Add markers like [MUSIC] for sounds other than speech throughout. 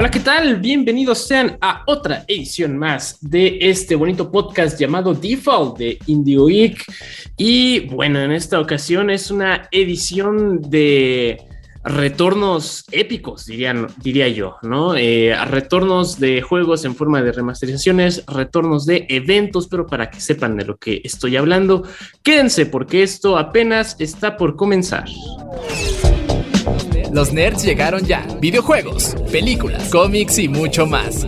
Hola, ¿qué tal? Bienvenidos sean a otra edición más de este bonito podcast llamado Default de Indio Week. Y bueno, en esta ocasión es una edición de retornos épicos, diría yo, ¿no? Eh, retornos de juegos en forma de remasterizaciones, retornos de eventos, pero para que sepan de lo que estoy hablando, quédense porque esto apenas está por comenzar. Los nerds llegaron ya, videojuegos, películas, cómics y mucho más.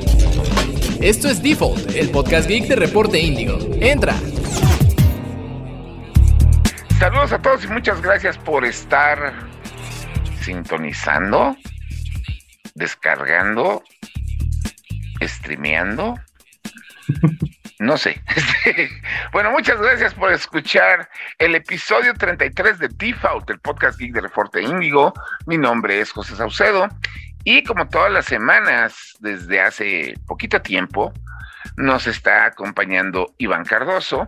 Esto es Default, el podcast geek de Reporte Índigo. Entra. Saludos a todos y muchas gracias por estar sintonizando, descargando, streameando. No sé. [LAUGHS] bueno, muchas gracias por escuchar el episodio 33 de Default, el podcast geek de Reporte Índigo. Mi nombre es José Saucedo y como todas las semanas, desde hace poquito tiempo, nos está acompañando Iván Cardoso.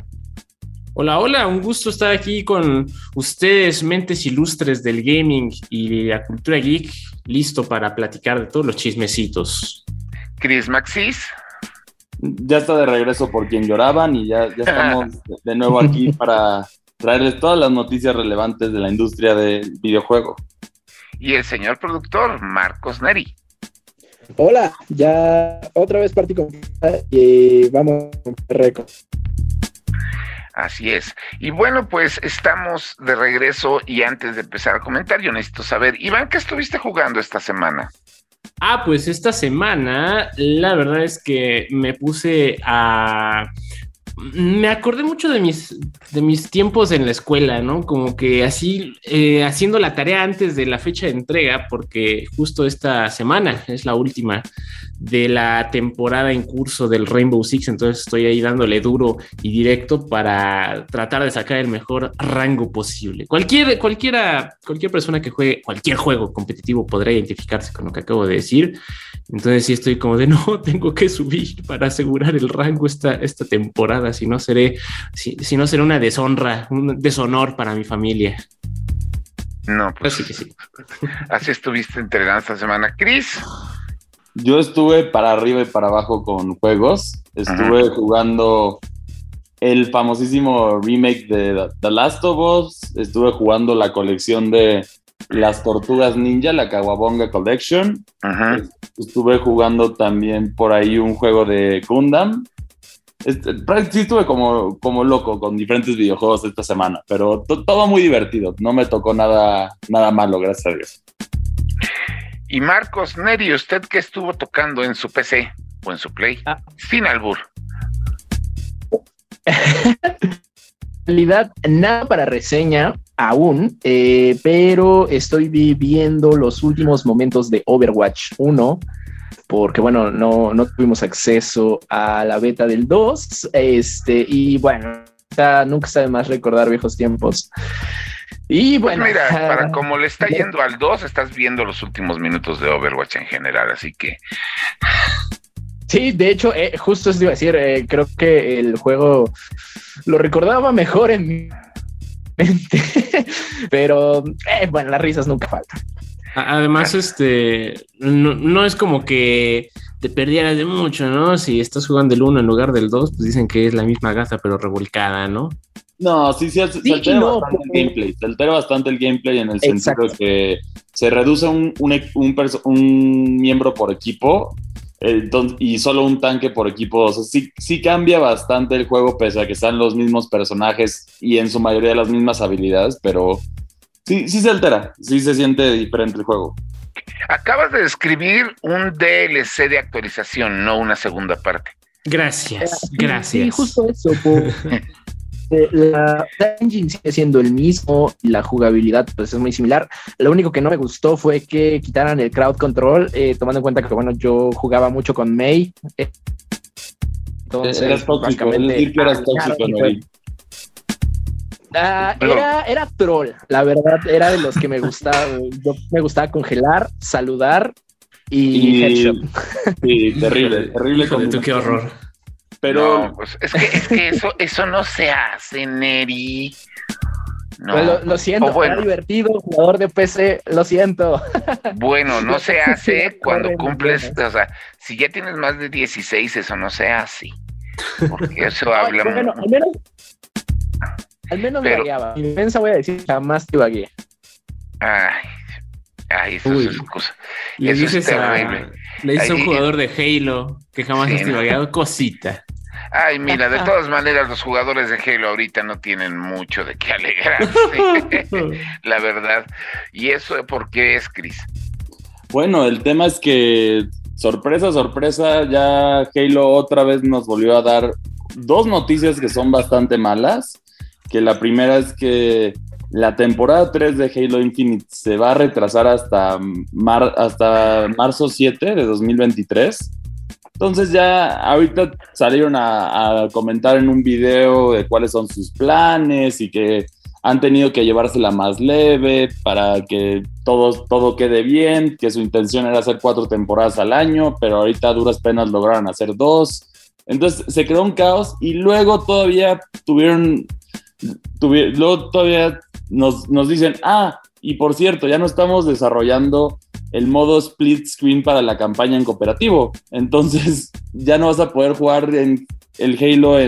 Hola, hola, un gusto estar aquí con ustedes, mentes ilustres del gaming y la cultura geek, listo para platicar de todos los chismecitos. Chris Maxis. Ya está de regreso por quien lloraban y ya, ya estamos [LAUGHS] de nuevo aquí para traerles todas las noticias relevantes de la industria del videojuego. Y el señor productor, Marcos Neri. Hola, ya otra vez partí con y vamos con récord. Así es. Y bueno, pues estamos de regreso y antes de empezar a comentar, yo necesito saber, Iván, ¿qué estuviste jugando esta semana? Ah, pues esta semana la verdad es que me puse a me acordé mucho de mis, de mis tiempos en la escuela, ¿no? Como que así, eh, haciendo la tarea antes de la fecha de entrega, porque justo esta semana es la última de la temporada en curso del Rainbow Six, entonces estoy ahí dándole duro y directo para tratar de sacar el mejor rango posible. Cualquier, cualquiera, cualquier persona que juegue cualquier juego competitivo podrá identificarse con lo que acabo de decir. Entonces sí estoy como de [LAUGHS] no, tengo que subir para asegurar el rango esta, esta temporada, si no seré, si, si no será una deshonra, un deshonor para mi familia. No, pues Así que sí. así estuviste entrenando esta semana. Chris, [LAUGHS] Yo estuve para arriba y para abajo con juegos. Estuve jugando el famosísimo remake de The Last of Us. Estuve jugando la colección de las Tortugas Ninja, la Kawabonga Collection. Ajá. Estuve jugando también por ahí un juego de Gundam. Este, sí estuve como, como loco con diferentes videojuegos esta semana, pero to- todo muy divertido. No me tocó nada, nada malo, gracias a Dios. Y Marcos Neri, ¿usted qué estuvo tocando en su PC o en su Play? Ah. Sin albur. realidad nada para reseña aún, eh, pero estoy viviendo los últimos momentos de Overwatch 1, porque bueno, no, no tuvimos acceso a la beta del 2, este, y bueno, nunca está de más recordar viejos tiempos. Y Pues bueno, mira, [LAUGHS] para como le está yendo al 2, estás viendo los últimos minutos de Overwatch en general, así que Sí, de hecho, eh, justo eso iba a decir, eh, creo que el juego lo recordaba mejor en mi mente, [LAUGHS] pero eh, bueno, las risas nunca faltan. Además, este, no, no es como que te perdieras de mucho, ¿no? Si estás jugando el 1 en lugar del 2, pues dicen que es la misma gata, pero revolcada, ¿no? No, sí, sí, se Sí, altera no, bastante porque- el gameplay. Se altera bastante el gameplay en el sentido Exacto. de que se reduce un, un, un perso- un miembro por equipo eh, entonces- y solo un tanque por equipo. O sea, sí, sí cambia bastante el juego, pese a que están los mismos personajes y en su mayoría las mismas habilidades, pero sí, sí se altera. Sí se siente diferente el juego. acabas de describir un DLC de actualización, no una segunda parte. Gracias, gracias. Sí, justo eso. [LAUGHS] eh, la la engine sigue siendo el mismo, y la jugabilidad pues es muy similar. Lo único que no me gustó fue que quitaran el crowd control, eh, tomando en cuenta que bueno, yo jugaba mucho con May. eh, entonces, eras tóxico, que eras ah, tóxico, Nori. Ah, Pero- era, era troll, la verdad, era de los que me gustaba, yo me gustaba congelar, saludar y, Y- headshot. Sí, terrible, terrible. Híjole, tú, qué horror. Pero No, pues es que, es que eso, [LAUGHS] eso no se hace, Neri. No. Lo, siento, bueno. divertido, jugador de PC, lo siento. [LAUGHS] Bueno, no se hace cuando cumples, o sea, si ya tienes más de 16, eso no se hace. Porque [LAUGHS] eso habla. Bueno, al menos, al menos Pero, variaba. Mi defensa voy a decir jamás te vagué. Ay, ay, eso es cosa. eso es terrible. le dice un jugador de Halo que jamás sí, has cosita. Ay, mira, de todas maneras los jugadores de Halo ahorita no tienen mucho de qué alegrarse, [LAUGHS] la verdad. ¿Y eso por qué es, Chris? Bueno, el tema es que, sorpresa, sorpresa, ya Halo otra vez nos volvió a dar dos noticias que son bastante malas. Que la primera es que la temporada 3 de Halo Infinite se va a retrasar hasta, hasta marzo 7 de 2023 entonces ya ahorita salieron a, comentar en un video de cuáles son sus planes y que han tenido que llevársela más leve para que todo, todo quede bien, que su intención era hacer cuatro temporadas al año, pero ahorita a duras penas lograron hacer dos. Entonces se creó un caos y luego todavía tuvieron, tuvieron luego todavía nos, nos dicen, ah, y por cierto, ya no estamos desarrollando el modo split screen para la campaña en cooperativo. Entonces [LAUGHS] ya no vas a poder jugar en el Halo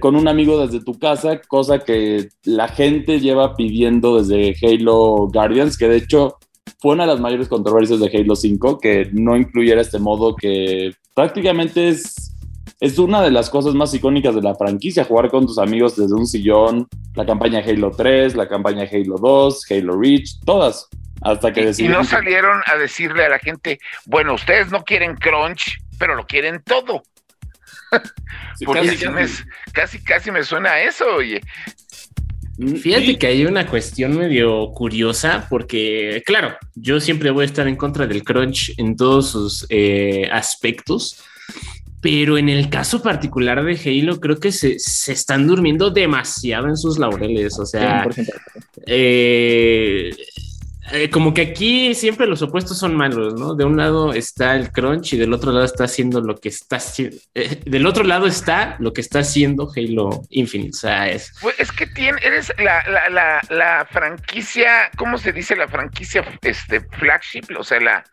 con un amigo desde tu casa, cosa que la gente lleva pidiendo desde Halo Guardians, que de hecho fue una de las mayores controversias de Halo 5, que no incluyera este modo que prácticamente es, es una de las cosas más icónicas de la franquicia, jugar con tus amigos desde un sillón, la campaña Halo 3, la campaña Halo 2, Halo Reach, todas. Hasta que y, y no salieron a decirle a la gente, bueno, ustedes no quieren crunch, pero lo quieren todo. Porque casi, casi. Me, suena a eso, oye. Mm, Fíjate que hay una cuestión medio curiosa porque, claro, yo siempre voy a estar en contra del crunch en todos sus eh, aspectos, pero en el caso particular de Halo creo que se, se están durmiendo demasiado en sus laureles, o sea, eh, eh, como que aquí siempre los opuestos son malos, ¿no? De un lado está el crunch y del otro lado está haciendo lo que está haciendo. Eh, del otro lado está lo que está haciendo Halo Infinite. O sea, es. Pues es que tiene, eres la, la, la, la, franquicia, ¿cómo se dice la franquicia este, flagship? O sea, la,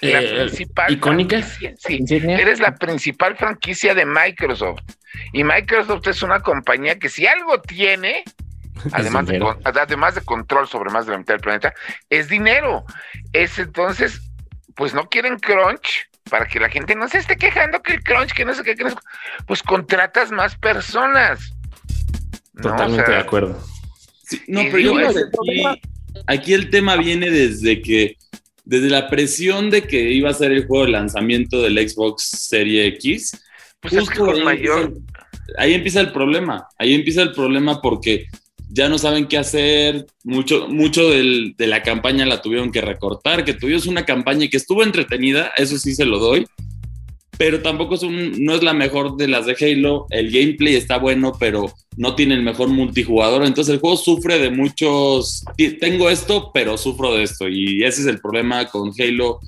la eh, principal. Icónica. Sí, eres la principal franquicia de Microsoft. Y Microsoft es una compañía que si algo tiene [LAUGHS] además de, además de control sobre más de la mitad del planeta, es dinero. Es entonces, pues no quieren crunch para que la gente no se esté quejando que el crunch, que no sé qué, que no sé, pues contratas más personas. Totalmente de acuerdo. no, pero yo aquí, aquí el tema viene desde que desde la presión de que iba a ser el juego de lanzamiento del Xbox Serie X, pues es que con mayor... ahí empieza el problema. Ahí empieza el problema porque ya no saben qué hacer, mucho, mucho de la campaña la tuvieron que recortar, que tuvimos una campaña que estuvo entretenida, eso sí se lo doy, pero tampoco es un, no es la mejor de las de Halo, el gameplay está bueno, pero no tiene el mejor multijugador, entonces el juego sufre de muchos, tengo esto, pero sufro de esto, y ese es el problema con Halo,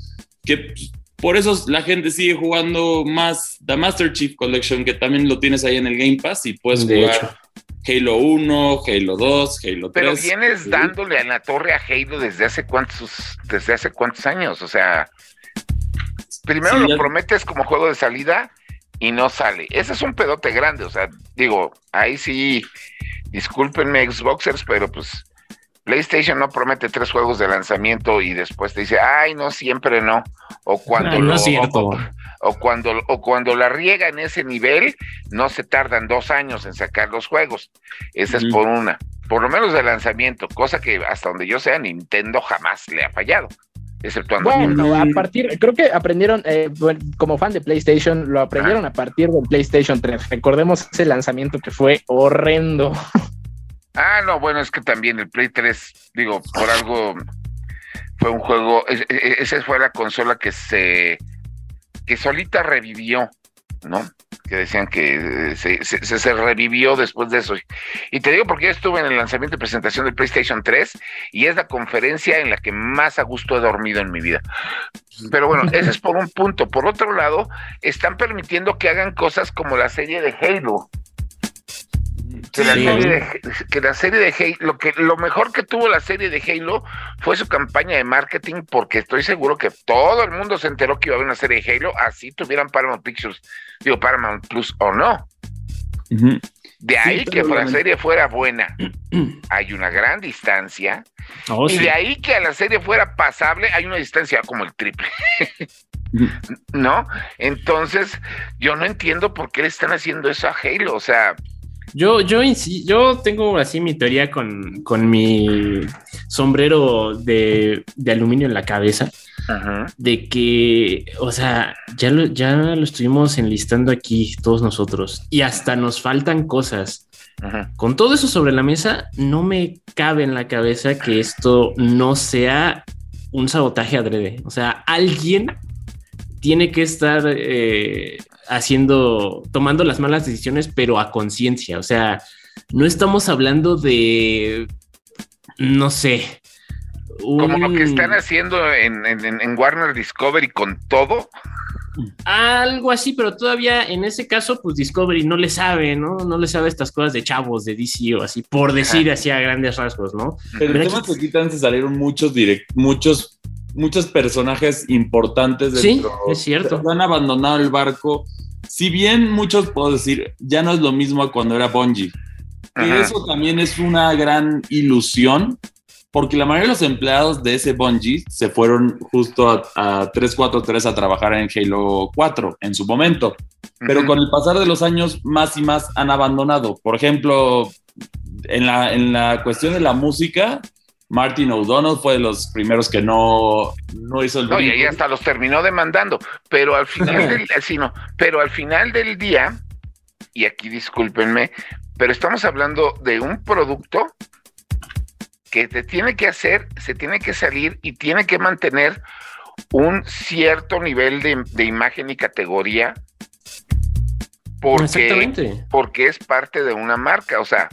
que por eso la gente sigue jugando más The Master Chief Collection, que también lo tienes ahí en el Game Pass y puedes jugar Halo 1, Halo 2, Halo 3. Pero vienes dándole a la torre a Halo desde hace cuántos, desde hace cuántos años, o sea, primero lo prometes como juego de salida y no sale. Ese es un pedote grande, o sea, digo, ahí sí, discúlpenme Xboxers, pero pues PlayStation no promete tres juegos de lanzamiento y después te dice, ay, no, siempre no. O cuando no, es cierto o cuando, o cuando la riega en ese nivel, no se tardan dos años en sacar los juegos. Esa es por una, por lo menos de lanzamiento, cosa que hasta donde yo sea, Nintendo jamás le ha fallado. Exceptuando bueno, a partir, creo que aprendieron, eh, como fan de PlayStation, lo aprendieron a partir del PlayStation 3. Recordemos ese lanzamiento que fue horrendo. [LAUGHS] Ah, no, bueno, es que también el Play 3, digo, por algo fue un juego, esa fue la consola que se que solita revivió, ¿no? Que decían que eh, se, revivió después de eso. Y te digo porque yo estuve en el lanzamiento y presentación del PlayStation 3 y es la conferencia en la que más a gusto he dormido en mi vida. Pero bueno, ese es por un punto. Por otro lado, están permitiendo que hagan cosas como la serie de Halo. Que, la Sí. serie de, que la serie de Halo, lo, que, lo mejor que tuvo la serie de Halo fue su campaña de marketing, porque estoy seguro que todo el mundo se enteró que iba a haber una serie de Halo, así tuvieran Paramount Pictures, digo Paramount Plus o no. De ahí que pero la serie fuera buena, [CLEARS THROAT] hay una gran distancia. Oh, y sí. de ahí que a la serie fuera pasable, hay una distancia como el triple. [LAUGHS] ¿no? Entonces, yo no entiendo por qué le están haciendo eso a Halo. O sea, Yo, yo, yo tengo así mi teoría con, con mi sombrero de, de aluminio en la cabeza, de que, o sea, ya lo, ya lo estuvimos enlistando aquí todos nosotros y hasta nos faltan cosas. Con todo eso sobre la mesa, no me cabe en la cabeza que esto no sea un sabotaje adrede. O sea, alguien tiene que estar eh, haciendo, tomando las malas decisiones, pero a conciencia. O sea, no estamos hablando de, no sé. como lo que están haciendo en, en- en Warner Discovery con todo. Algo así, pero todavía en ese caso, pues Discovery no le sabe, ¿no? No le sabe estas cosas de chavos de DC o así, por decir así a grandes rasgos, ¿no? Pero Pero el tema aquí- es que aquí también se salieron muchos direct, muchos, muchos personajes importantes Sí, dentro. es cierto. Han abandonado el barco. Si bien muchos puedo decir, ya no es lo mismo a cuando era Bungie. Y eso también es una gran ilusión, porque la mayoría de los empleados de ese Bungie se fueron justo a, a 343 a trabajar en Halo 4 en su momento. Pero con el pasar de los años, más y más han abandonado. Por ejemplo, en la, en la cuestión de la música, Martin O'Donnell fue de los primeros que no, no hizo el No, y ahí hasta los terminó demandando, pero al final [LAUGHS] del, sí, no, pero al final del día, y aquí discúlpenme, pero estamos hablando de un producto que te tiene que hacer, se tiene que salir y tiene que mantener un cierto nivel de, de imagen y categoría porque, Exactamente. porque es parte de una marca. O sea,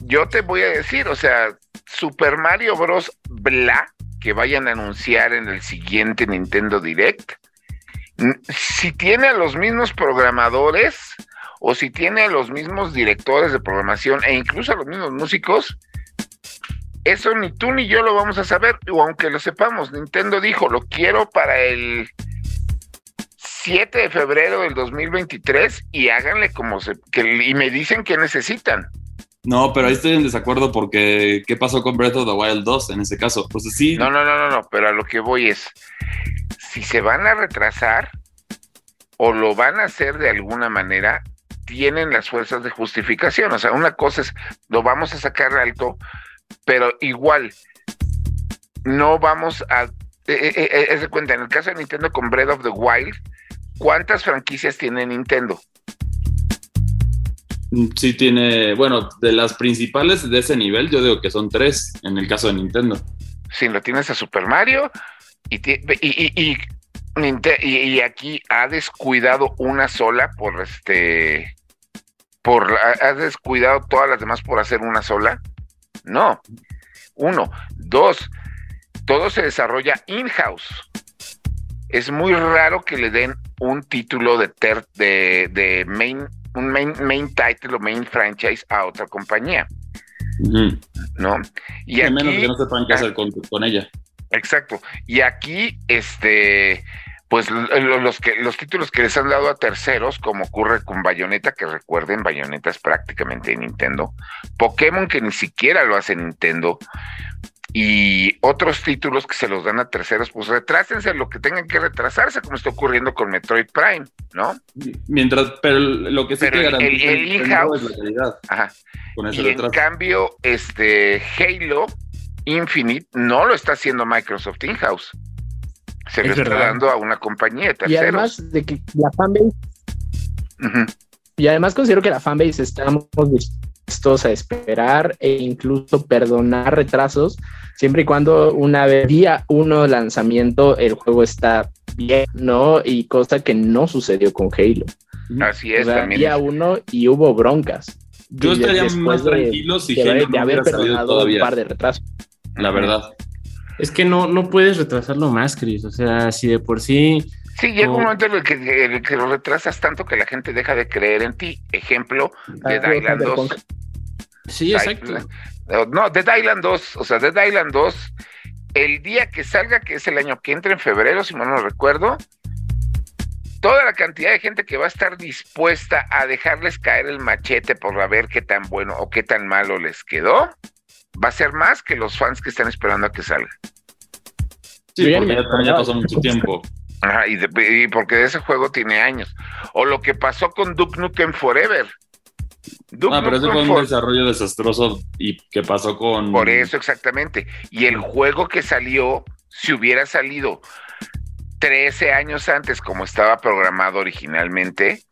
yo te voy a decir, o sea, Super Mario Bros. Bla, que vayan a anunciar en el siguiente Nintendo Direct, si tiene a los mismos programadores o si tiene a los mismos directores de programación e incluso a los mismos músicos, eso ni tú ni yo lo vamos a saber, o aunque lo sepamos, Nintendo dijo, lo quiero para el 7 de febrero del 2023 y háganle como se... Y me dicen que necesitan. No, pero ahí estoy en desacuerdo porque ¿qué pasó con Breath of the Wild 2 en ese caso? Pues sí, No, no, no, no, no, pero a lo que voy es, si se van a retrasar o lo van a hacer de alguna manera, tienen las fuerzas de justificación. O sea, una cosa es, lo vamos a sacar alto, pero igual, no vamos a... eh, eh, eh, es de cuenta, en el caso de Nintendo con Breath of the Wild, ¿cuántas franquicias tiene Nintendo? Sí tiene, bueno, de las principales de ese nivel, yo digo que son tres en el caso de Nintendo. Si lo tienes a Super Mario y, y, aquí ha descuidado una sola por este por ha descuidado todas las demás por hacer una sola. No. Uno, dos, todo se desarrolla in-house. Es muy raro que le den un título de ter- de, de main un main, main title o main franchise a otra compañía. ¿no? Y a menos que no sepan qué hacer con, con ella. Exacto. Y aquí, este, pues lo- lo- los que los títulos que les han dado a terceros, como ocurre con Bayonetta, que recuerden, Bayonetta es prácticamente de Nintendo, Pokémon que ni siquiera lo hace Nintendo, y otros títulos que se los dan a terceros, pues retrásense lo que tengan que retrasarse, como está ocurriendo con Metroid Prime, ¿no? Mientras, pero lo que sí Pero te el- garantiza el- el Nintendo in-house- es la calidad Ajá. con ese Y en cambio, este Halo Infinite no lo está haciendo Microsoft in-house. Se lo Es está verdad. dando a una compañía de Y terceros. además de que la fanbase, y además considero que la fanbase estamos dispuestos a esperar e incluso perdonar retrasos, siempre y cuando una vez día uno de lanzamiento el juego está bien, ¿no? Y cosa que no sucedió con Halo. Así es, o sea, también. día uno y hubo broncas. Yo Y estaría más de- tranquilo si de, Halo no de haber hubiera salido perdonado un par de retrasos. la verdad. Es que no, no puedes retrasarlo más, Chris. O sea, si de por sí. Sí, llega No. un momento en el que, en el que lo retrasas tanto que la gente deja de creer en ti. Ejemplo, Ah, de Dylan 2. Cyberpunk. Sí, exacto. No, Dead Island 2, o sea, Dead Island 2, el día que salga, que es el año que entra en febrero, si mal no recuerdo, toda la cantidad de gente que va a estar dispuesta a dejarles caer el machete por ver qué tan bueno o qué tan malo les quedó, va a ser más que los fans que están esperando a que salga. Sí, porque ya, pasó mucho tiempo. Ajá, y, porque ese juego tiene años. O lo que pasó con Duke Nukem Forever. ah, pero ese fue un desarrollo desastroso y que pasó con. Por eso, exactamente. Y el juego que salió, si hubiera salido 13 años antes, como estaba programado originalmente,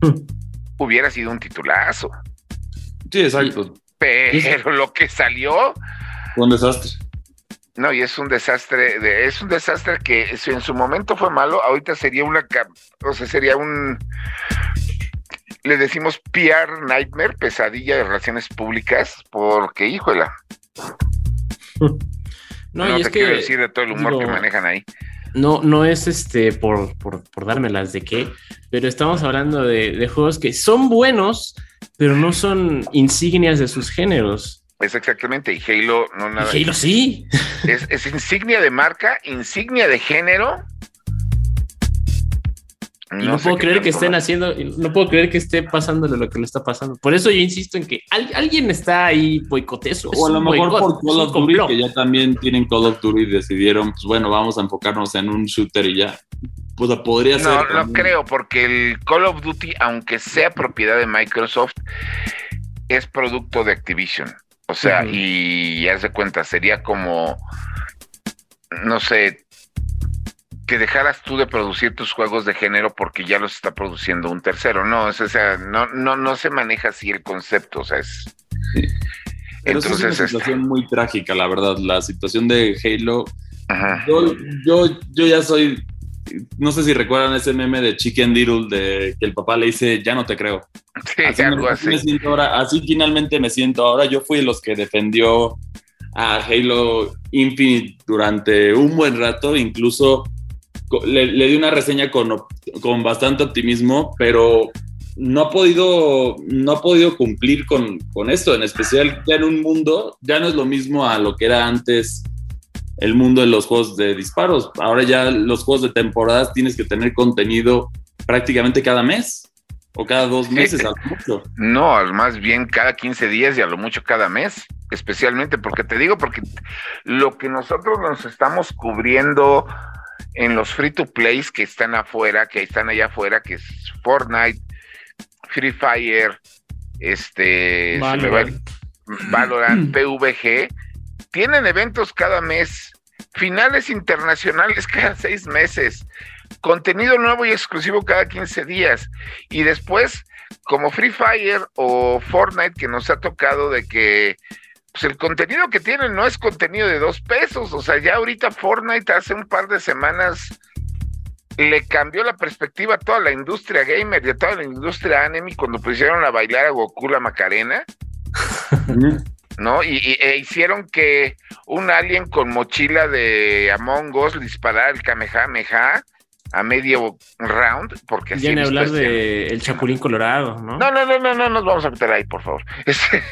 [LAUGHS] hubiera sido un titulazo. Sí, exacto. Pero lo que salió. Fue un desastre. No, y es un desastre, es un desastre que si en su momento fue malo, ahorita sería una, o sea, sería un, le decimos PR nightmare, pesadilla de relaciones públicas, porque híjola. [LAUGHS] No, y es que, quiero decir de todo el humor que manejan ahí. No, no es este por, por, por dármelas de qué, pero estamos hablando de, de juegos que son buenos, pero no son insignias de sus géneros. Es exactamente, y Halo no nada. Halo sí. [LAUGHS] Es, insignia de marca, insignia de género. Y no, puedo creer que estén haciendo, no puedo creer que esté pasándole lo que le está pasando. Por eso yo insisto en que alguien está ahí boicoteso. O a lo mejor por Call of Duty, que ya también tienen Call of Duty y decidieron, pues bueno, vamos a enfocarnos en un shooter y ya. Pues podría ser. No, no creo, porque el Call of Duty, aunque sea propiedad de Microsoft, es producto de Activision. O sea, y ya se cuenta, sería como, no sé, que dejaras tú de producir tus juegos de género porque ya los está produciendo un tercero. No, o sea, no, no, no se maneja así el concepto, o sea, es... Entonces, es una este situación muy trágica, la verdad. La situación de Halo. Yo, yo, yo ya soy no sé si recuerdan ese meme de Chicken Diddle de que el papá le dice, ya no te creo. Sí, así, algo así. ahora, así finalmente me siento ahora. Yo fui de los que defendió a Halo Infinite durante un buen rato, incluso le, di una reseña con, con, bastante optimismo, pero no ha podido, no ha podido cumplir con, con esto, en especial ya en un mundo, ya no es lo mismo a lo que era antes el mundo de los juegos de disparos. Ahora ya los juegos de temporadas tienes que tener contenido prácticamente cada mes o cada dos meses a lo mucho. No, más bien cada 15 días y a lo mucho cada mes, especialmente porque te digo, porque lo que nosotros nos estamos cubriendo en los free to plays que están afuera, que están allá afuera, que es Fortnite, Free Fire, este, Valorant, Valorant [CLEARS THROAT] PVG, tienen eventos cada mes, finales internacionales cada seis meses, contenido nuevo y exclusivo cada 15 días. Y después, como Free Fire o Fortnite, que nos ha tocado de que pues el contenido que tienen no es contenido de dos pesos. O sea, ya ahorita Fortnite hace un par de semanas le cambió la perspectiva a toda la industria gamer y a toda la industria anime cuando pusieron a bailar a Goku la Macarena. [LAUGHS] ¿no? Y, e hicieron que un alien con mochila de Among Us disparara el Kamehameha a medio round, porque así Viene a hablar de el Chapulín Colorado, ¿no? No, no, no, no, no nos vamos a meter ahí, por favor. [LAUGHS] Este,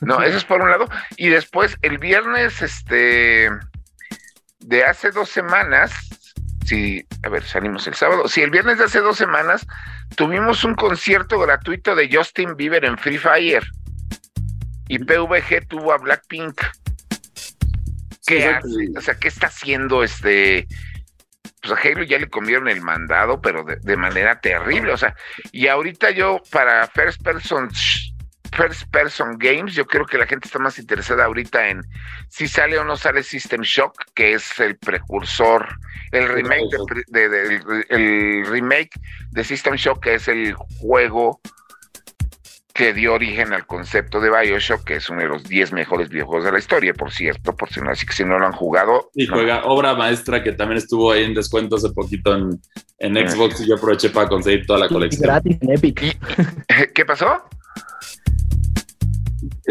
no, eso es por un lado. Y después, el viernes, este, de hace dos semanas, sí, a ver, salimos el sábado. Sí, el viernes de hace dos semanas tuvimos un concierto gratuito de Justin Bieber en Free Fire y PVG tuvo a Blackpink. ¿Qué hace? O sea, ¿qué está haciendo este? Pues a Halo ya le comieron el mandado, pero de, manera terrible. O sea, y ahorita yo para First Person First Person Games, yo creo que la gente está más interesada ahorita en si sale o no sale System Shock, que es el precursor, el remake de, el remake de System Shock, que es el juego que dio origen al concepto de Bioshock, que es uno de los 10 mejores videojuegos de la historia, por cierto, por si no, así que si no lo han jugado. Y juega obra maestra que también estuvo ahí en descuento hace poquito en, en Xbox y yo aproveché para conseguir toda la colección. Gratis en Epic. [LAUGHS] ¿Qué pasó?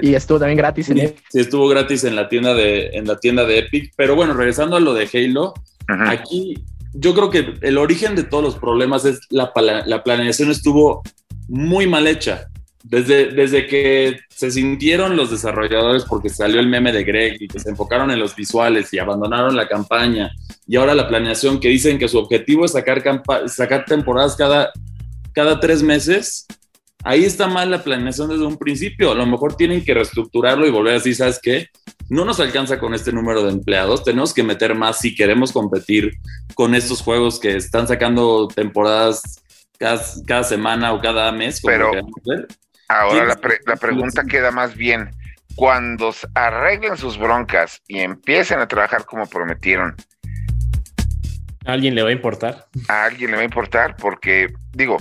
Y estuvo también gratis en Epic. Sí, estuvo gratis en la tienda de, en la tienda de Epic. Pero bueno, regresando a lo de Halo, aquí yo creo que el origen de todos los problemas es la, la planeación estuvo muy mal hecha Desde, desde que se sintieron los desarrolladores porque salió el meme de Greg y que se enfocaron en los visuales y abandonaron la campaña y ahora la planeación que dicen que su objetivo es sacar, sacar temporadas cada, cada tres meses, ahí está mal la planeación desde un principio. A lo mejor tienen que reestructurarlo y volver a decir, ¿sabes qué? No nos alcanza con este número de empleados, tenemos que meter más si queremos competir con estos juegos que están sacando temporadas cada, semana o cada mes. Pero, Ahora la, pregunta queda más bien, cuando arreglen sus broncas y empiecen a trabajar como prometieron, ¿A alguien le va a importar? A alguien le va a importar porque, digo,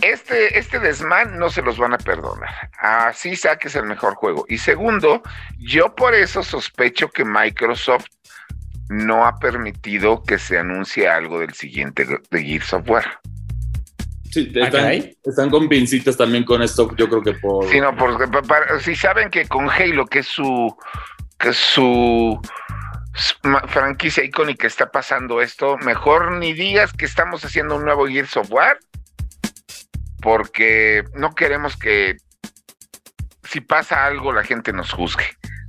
este, este desmán no se los van a perdonar. Así saques el mejor juego. Y segundo, yo por eso sospecho que Microsoft no ha permitido que se anuncie algo del siguiente de Gears Software. Sí, ah, están, con pincitas también con esto, yo creo que por... Sí, no, porque si saben que con Halo, que es su, que su franquicia icónica está pasando esto, mejor ni digas que estamos haciendo un nuevo Gear Software, porque no queremos que si pasa algo la gente nos juzgue.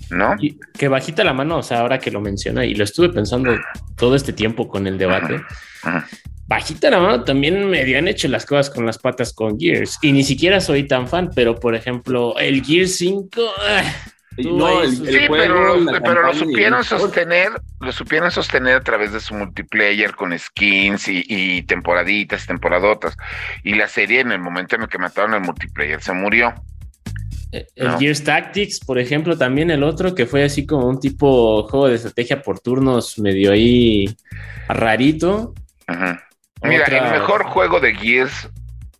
¿No? que bajita la mano, o sea, ahora que lo menciona, y lo estuve pensando todo este tiempo con el debate, bajita la mano también me han hecho las cosas con las patas con Gears. Y ni siquiera soy tan fan, pero por ejemplo, el Gears 5. Ah, no, el, sí, pero, lo supieron sostener, lo supieron sostener a través de su multiplayer con skins y, temporaditas, temporadotas. Y la serie en el momento en el que mataron el multiplayer se murió. Eh, el Gears Tactics, por ejemplo, también el otro que fue así como un tipo juego de estrategia por turnos medio ahí rarito. Ajá. Mira, el mejor juego de Gears,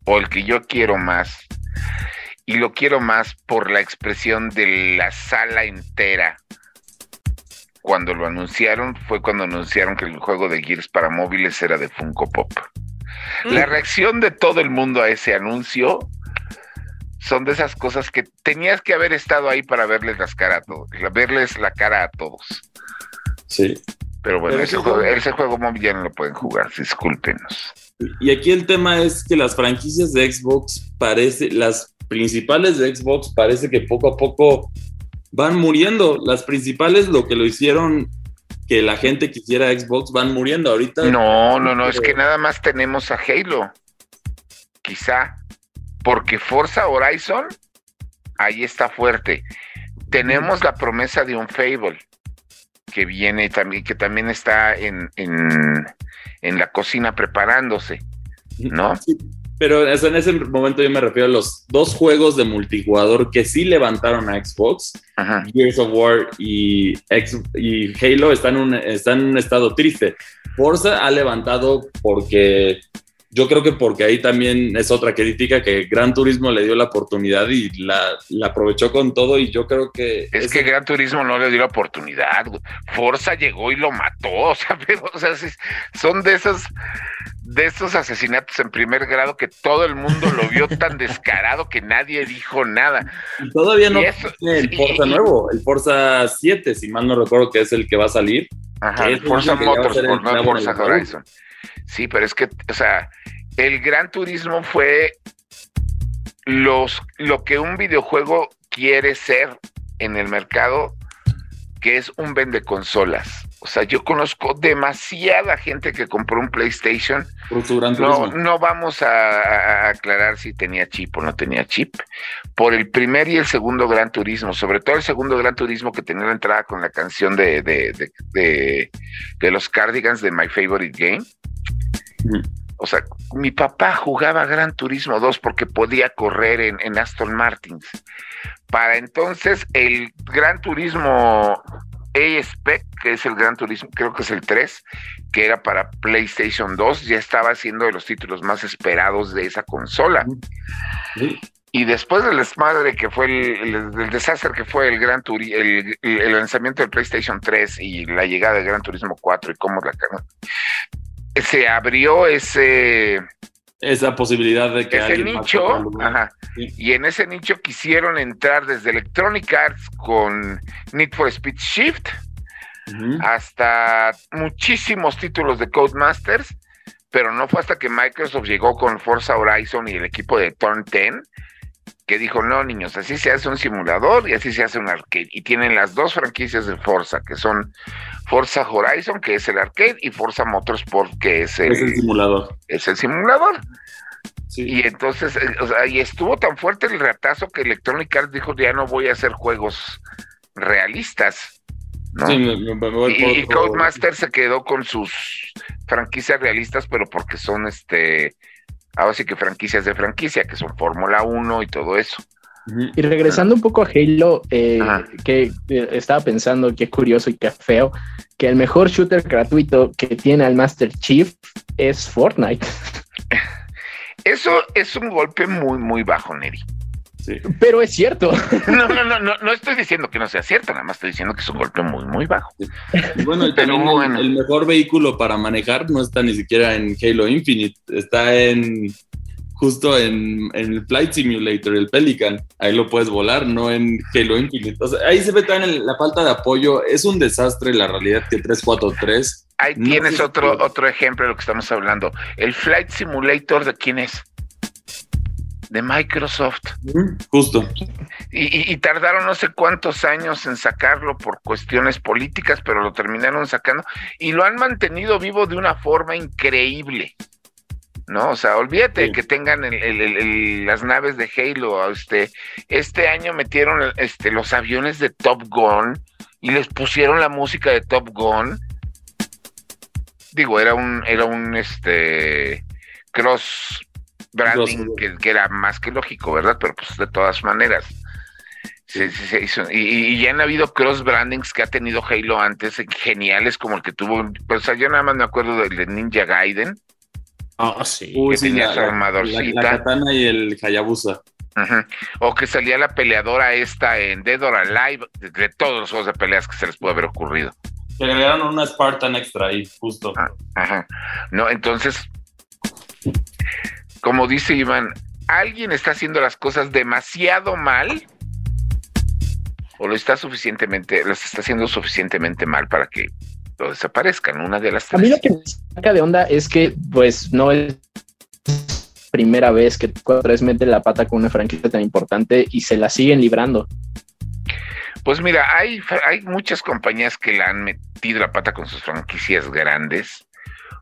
o el que yo quiero más, y lo quiero más por la expresión de la sala entera. Cuando lo anunciaron, fue cuando anunciaron que el juego de Gears para móviles era de Funko Pop. La mm. reacción de todo el mundo a ese anuncio son de esas cosas que tenías que haber estado ahí para verles las caras a todos, verles la cara a todos. Sí. Pero bueno, ese, juego, móvil ya no lo pueden jugar, discúlpenos. Y aquí el tema es que las franquicias de Xbox parece, las principales de Xbox parece que poco a poco van muriendo. Las principales, lo que lo hicieron que la gente quisiera Xbox, van muriendo ahorita. No, no, no, es que nada más tenemos a Halo. Quizá. Porque Forza Horizon, ahí está fuerte. Tenemos la promesa de un Fable que viene también, que también está en, en, la cocina preparándose, ¿no? [LAUGHS] pero en ese momento yo me refiero a los dos juegos de multijugador que sí levantaron a Xbox, Gears of War y, y Halo están, están en un estado triste. Forza ha levantado porque yo creo que porque ahí también es otra crítica que Gran Turismo le dio la oportunidad y la, aprovechó con todo y yo creo que... Es que Gran Turismo no le dio la oportunidad, Forza llegó y lo mató, [LAUGHS] o sea, o sea son de esos de esos asesinatos en primer grado que todo el mundo lo vio tan [LAUGHS] descarado que nadie dijo nada. Y todavía no el Forza nuevo, el Forza 7, si mal no recuerdo que es el que va a salir. Ajá, el Forza Motorsport, no Forza Horizon. Sí, pero es que, o sea, el Gran Turismo fue los, lo que un videojuego quiere ser en el mercado, que es un vende consolas. O sea, yo conozco demasiada gente que compró un PlayStation. no, no vamos a, aclarar si tenía chip o no tenía chip. Por el primer y el segundo Gran Turismo, sobre todo el segundo Gran Turismo que tenía la entrada con la canción de, de, de los Cardigans de My Favorite Game. O sea, mi papá jugaba Gran Turismo 2 porque podía correr en, Aston Martins. Para entonces, el Gran Turismo A-Spec, que es el Gran Turismo, creo que es el 3, que era para PlayStation 2, ya estaba siendo de los títulos más esperados de esa consola. Y después del desmadre que fue el, desastre que fue el Gran Turismo, el, el, lanzamiento del PlayStation 3 y la llegada del Gran Turismo 4 y cómo la se abrió ese esa posibilidad de que ese nicho y en ese nicho quisieron entrar desde Electronic Arts con Need for Speed Shift hasta muchísimos títulos de Codemasters pero no fue hasta que Microsoft llegó con Forza Horizon y el equipo de Turn 10 que dijo, no, niños, así se hace un simulador y así se hace un arcade. Y tienen las dos franquicias de Forza, que son Forza Horizon, que es el arcade, y Forza Motorsport, que es el, Es el simulador. es el simulador. Sí. Y entonces, eh, o sea, y estuvo tan fuerte el ratazo que Electronic Arts dijo, ya no voy a hacer juegos realistas. ¿no? Sí, me- me- me voy y, por y otro- Codemaster se quedó con sus franquicias realistas, pero porque son este, ahora sí que franquicias de franquicia, que son Fórmula 1 y todo eso. Y regresando un poco a Halo, eh, que eh, estaba pensando qué curioso y qué feo, que el mejor shooter gratuito que tiene al Master Chief es Fortnite. Eso es un golpe muy, muy bajo, Neri. Sí. Pero es cierto. [LAUGHS] No, no, no, no, no estoy diciendo que no sea cierto, nada más estoy diciendo que es un golpe muy, muy bajo. Y bueno, y Pero también el- bueno. el, mejor vehículo para manejar no está ni siquiera en Halo Infinite, está en justo en, en el Flight Simulator, el Pelican. Ahí lo puedes volar, no en Halo Infinite. O sea, ahí se ve también el- la falta de apoyo. Es un desastre la realidad que 343. Ahí No tienes otro, otro ejemplo de lo que estamos hablando. El Flight Simulator, ¿de quién es? De Microsoft. Justo. Y, tardaron no sé cuántos años en sacarlo por cuestiones políticas, pero lo terminaron sacando y lo han mantenido vivo de una forma increíble. ¿No? O sea, olvídate Sí. que tengan el- el- el- el- las naves de Halo. Este, este año metieron este, los aviones de Top Gun y les pusieron la música de Top Gun. Digo, era un, era un este cross branding que, que era más que lógico, ¿verdad? Pero pues de todas maneras. se- se- se hizo. Y, y ya han habido cross brandings que ha tenido Halo antes, geniales como el que tuvo. O sea, yo nada más me acuerdo del de Ninja Gaiden. Ah, sí. que tenía su la, armadorcita. la katana y el Hayabusa. O que salía la peleadora esta en Dead or Alive, de, de todos los juegos de peleas que se les puede haber ocurrido. Le agregaron una Spartan extra ahí, justo. Ah. Ajá. No, entonces, como dice Iván, alguien está haciendo las cosas demasiado mal o lo está suficientemente, las está haciendo suficientemente mal para que lo desaparezcan, una de las A mí tres. lo que me saca de onda es que, pues, no es primera vez que tres mete la pata con una franquicia tan importante y se la siguen librando. Pues mira, hay, hay muchas compañías que la han metido la pata con sus franquicias grandes.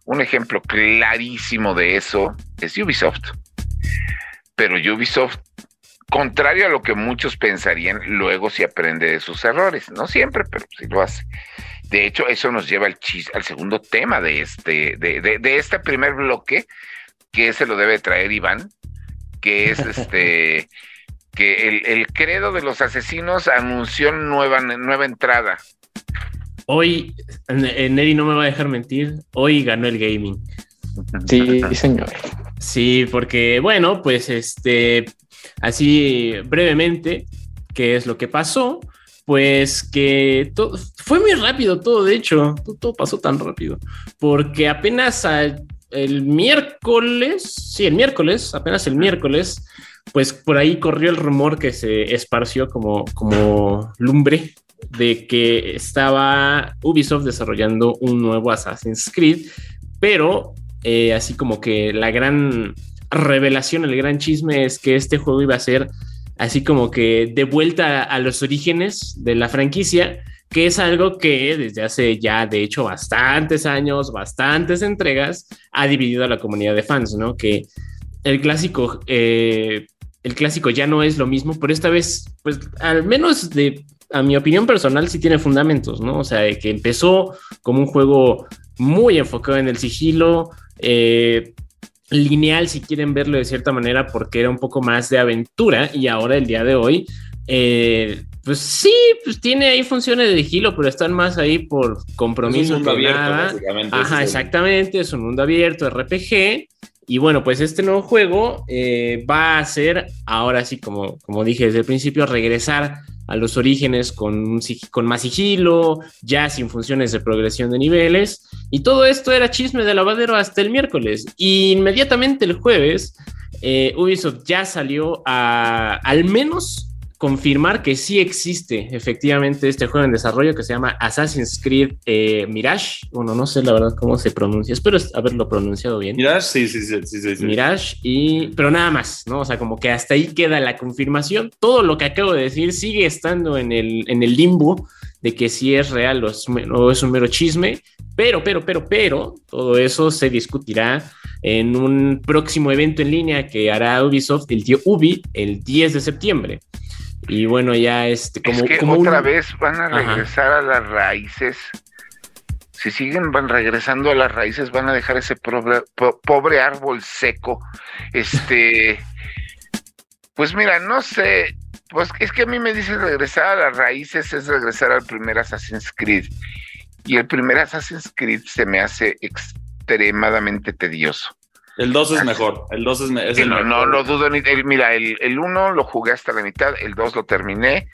Un ejemplo clarísimo de eso es Ubisoft. Pero Ubisoft, contrario a lo que muchos pensarían, luego se aprende de sus errores. No siempre, pero sí lo hace. De hecho, eso nos lleva al, chis, al segundo tema de este, de, de, de este primer bloque, que se lo debe traer Iván, que es [LAUGHS] este que el, el, credo de los asesinos anunció nueva, nueva entrada. Hoy, Neri no me va a dejar mentir, hoy ganó el gaming. Sí, señor. Sí, porque bueno, pues este, así brevemente, ¿qué es lo que pasó? Pues que todo, fue muy rápido todo, de hecho, todo, todo pasó tan rápido, porque apenas a, el miércoles, sí, el miércoles, apenas el miércoles, pues por ahí corrió el rumor que se esparció como, como lumbre de que estaba Ubisoft desarrollando un nuevo Assassin's Creed, pero eh, así como que la gran revelación, el gran chisme es que este juego iba a ser así como que de vuelta a, los orígenes de la franquicia, que es algo que desde hace ya, de hecho, bastantes años, bastantes entregas, ha dividido a la comunidad de fans, ¿no? Que el clásico, eh, el clásico ya no es lo mismo, pero esta vez, pues al menos de, a mi opinión personal, sí tiene fundamentos, ¿no? O sea, de que empezó como un juego muy enfocado en el sigilo, eh, lineal, si quieren verlo de cierta manera, porque era un poco más de aventura y ahora el día de hoy, eh, pues sí, pues tiene ahí funciones de sigilo, pero están más ahí por compromiso. Es un mundo abierto, nada. básicamente. Ajá, es exactamente, es un mundo abierto, RPG. Y bueno, pues este nuevo juego eh, va a ser, ahora sí, como, como dije desde el principio, regresar a los orígenes con, con más sigilo, ya sin funciones de progresión de niveles. Y todo esto era chisme de lavadero hasta el miércoles. Y inmediatamente el jueves, eh, Ubisoft ya salió a al menos confirmar que sí existe efectivamente este juego en desarrollo que se llama Assassin's Creed eh, Mirage. Bueno, no sé la verdad cómo se pronuncia, espero haberlo pronunciado bien. Mirage, sí, sí, sí, sí, sí. Mirage, y, pero nada más, ¿no? O sea, como que hasta ahí queda la confirmación. Todo lo que acabo de decir sigue estando en el, en el limbo de que si es real o es, o es un mero chisme, pero, pero, pero, pero, todo eso se discutirá en un próximo evento en línea que hará Ubisoft, el tío Ubi, el 10 de septiembre. Y bueno, ya este, como. Es que otra vez van a regresar a las raíces. Si siguen van regresando a las raíces, van a dejar ese pobre, pobre árbol seco. Este. [LAUGHS] pues mira, no sé. Pues es que a mí me dicen regresar a las raíces es regresar al primer Assassin's Creed. Y el primer Assassin's Creed se me hace extremadamente tedioso. El 2 es mejor. El 2 es, el no, no lo dudo ni. mira, el 1 lo jugué hasta la mitad, el 2 lo terminé.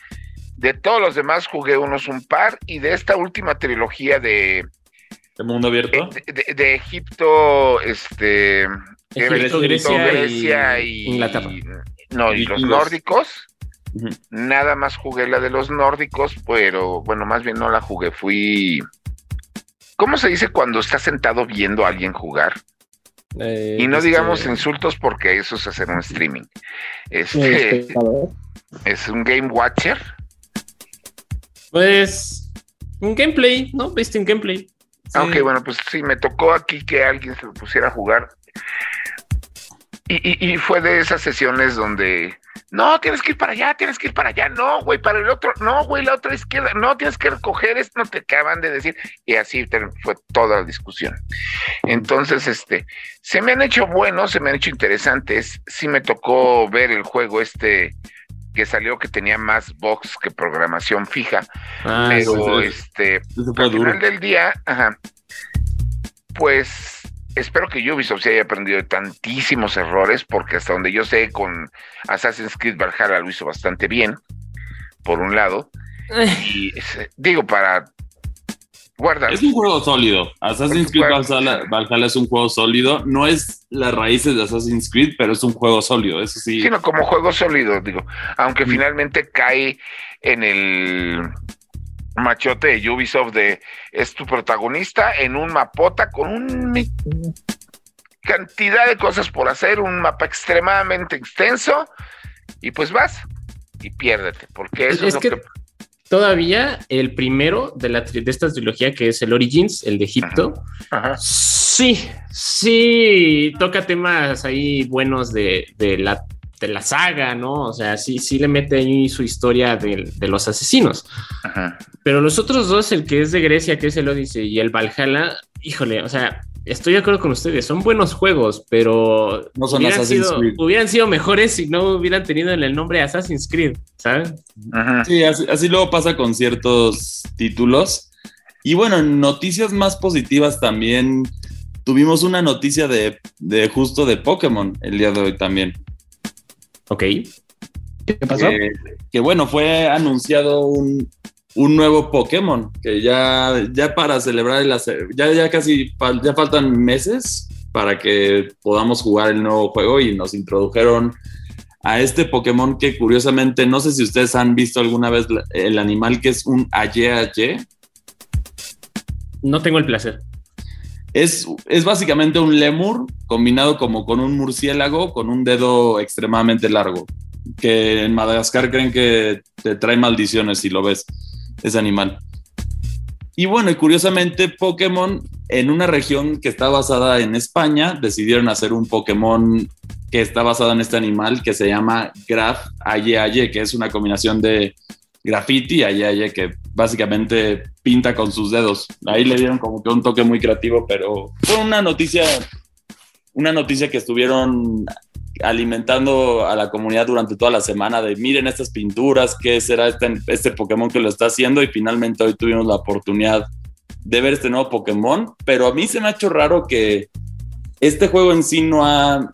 De todos los demás jugué unos un par. Y de esta última trilogía de. ¿De mundo abierto? De, Egipto, este. Egipto, Grecia, y, Inglaterra. no, y, los nórdicos. Nada más jugué la de los nórdicos, pero bueno, más bien no la jugué. Fui. ¿Cómo se dice cuando estás sentado viendo a alguien jugar? Eh, y no este, digamos insultos porque eso es hacer un streaming. Este es un game watcher. Pues un gameplay, ¿no? Viste un gameplay. Ok, bueno, pues sí, me tocó aquí que alguien se lo pusiera a jugar. y, fue de esas sesiones donde no, tienes que ir para allá, tienes que ir para allá, no, güey, para el otro, no, güey, la otra izquierda, no, tienes que recoger esto, no te acaban de decir, y así fue toda la discusión. Entonces, este, se me han hecho buenos, se me han hecho interesantes, sí me tocó ver el juego este que salió que tenía más box que programación fija, ah, pero este, al final del día, ajá, pues espero que Ubisoft se haya aprendido de tantísimos errores, porque hasta donde yo sé, con Assassin's Creed Valhalla lo hizo bastante bien, por un lado. [LAUGHS] y digo, para guardar. Es un juego sólido. Assassin's Creed Valhalla, es un juego sólido. No es las raíces de Assassin's Creed, pero es un juego sólido, eso sí. Sino como juego sólido, digo. Aunque mm. finalmente cae en el machote de Ubisoft de es tu protagonista en un mapota con un cantidad de cosas por hacer, un mapa extremadamente extenso y pues vas y piérdete, porque eso es, lo que, Todavía el primero de, la, de esta trilogía, que es el Origins, el de Egipto, sí, sí, toca temas ahí buenos de, de la de la saga, ¿no? O sea, sí, sí le mete ahí su historia de, los asesinos. Pero los otros dos, el que es de Grecia, que es el Odyssey, y el Valhalla, híjole, o sea, estoy de acuerdo con ustedes, son buenos juegos, pero no son hubieran, sido, hubieran sido mejores si no hubieran tenido el nombre Assassin's Creed, ¿saben? Sí, así, luego pasa con ciertos títulos. Y bueno, en noticias más positivas también tuvimos una noticia de, de justo de Pokémon el día de hoy también. Ok. ¿Qué pasó? que bueno, fue anunciado un, nuevo Pokémon, que ya, ya para celebrar, el, ya, ya casi, ya faltan meses para que podamos jugar el nuevo juego y nos introdujeron a este Pokémon que curiosamente, no sé si ustedes han visto alguna vez el animal que es un Aye No tengo el placer. Es, básicamente un lemur combinado como con un murciélago con un dedo extremadamente largo. Que en Madagascar creen que te trae maldiciones si lo ves, ese animal. Y bueno, y curiosamente, Pokémon, en una región que está basada en España, decidieron hacer un Pokémon que está basado en este animal que se llama Graf Aye Aye, que es una combinación de graffiti, Aye Aye, que básicamente pinta con sus dedos. Ahí le dieron como que un toque muy creativo, pero fue una noticia, una noticia que estuvieron alimentando a la comunidad durante toda la semana de miren estas pinturas, qué será este, este Pokémon que lo está haciendo y finalmente hoy tuvimos la oportunidad de ver este nuevo Pokémon, pero a mí se me ha hecho raro que este juego en sí no ha...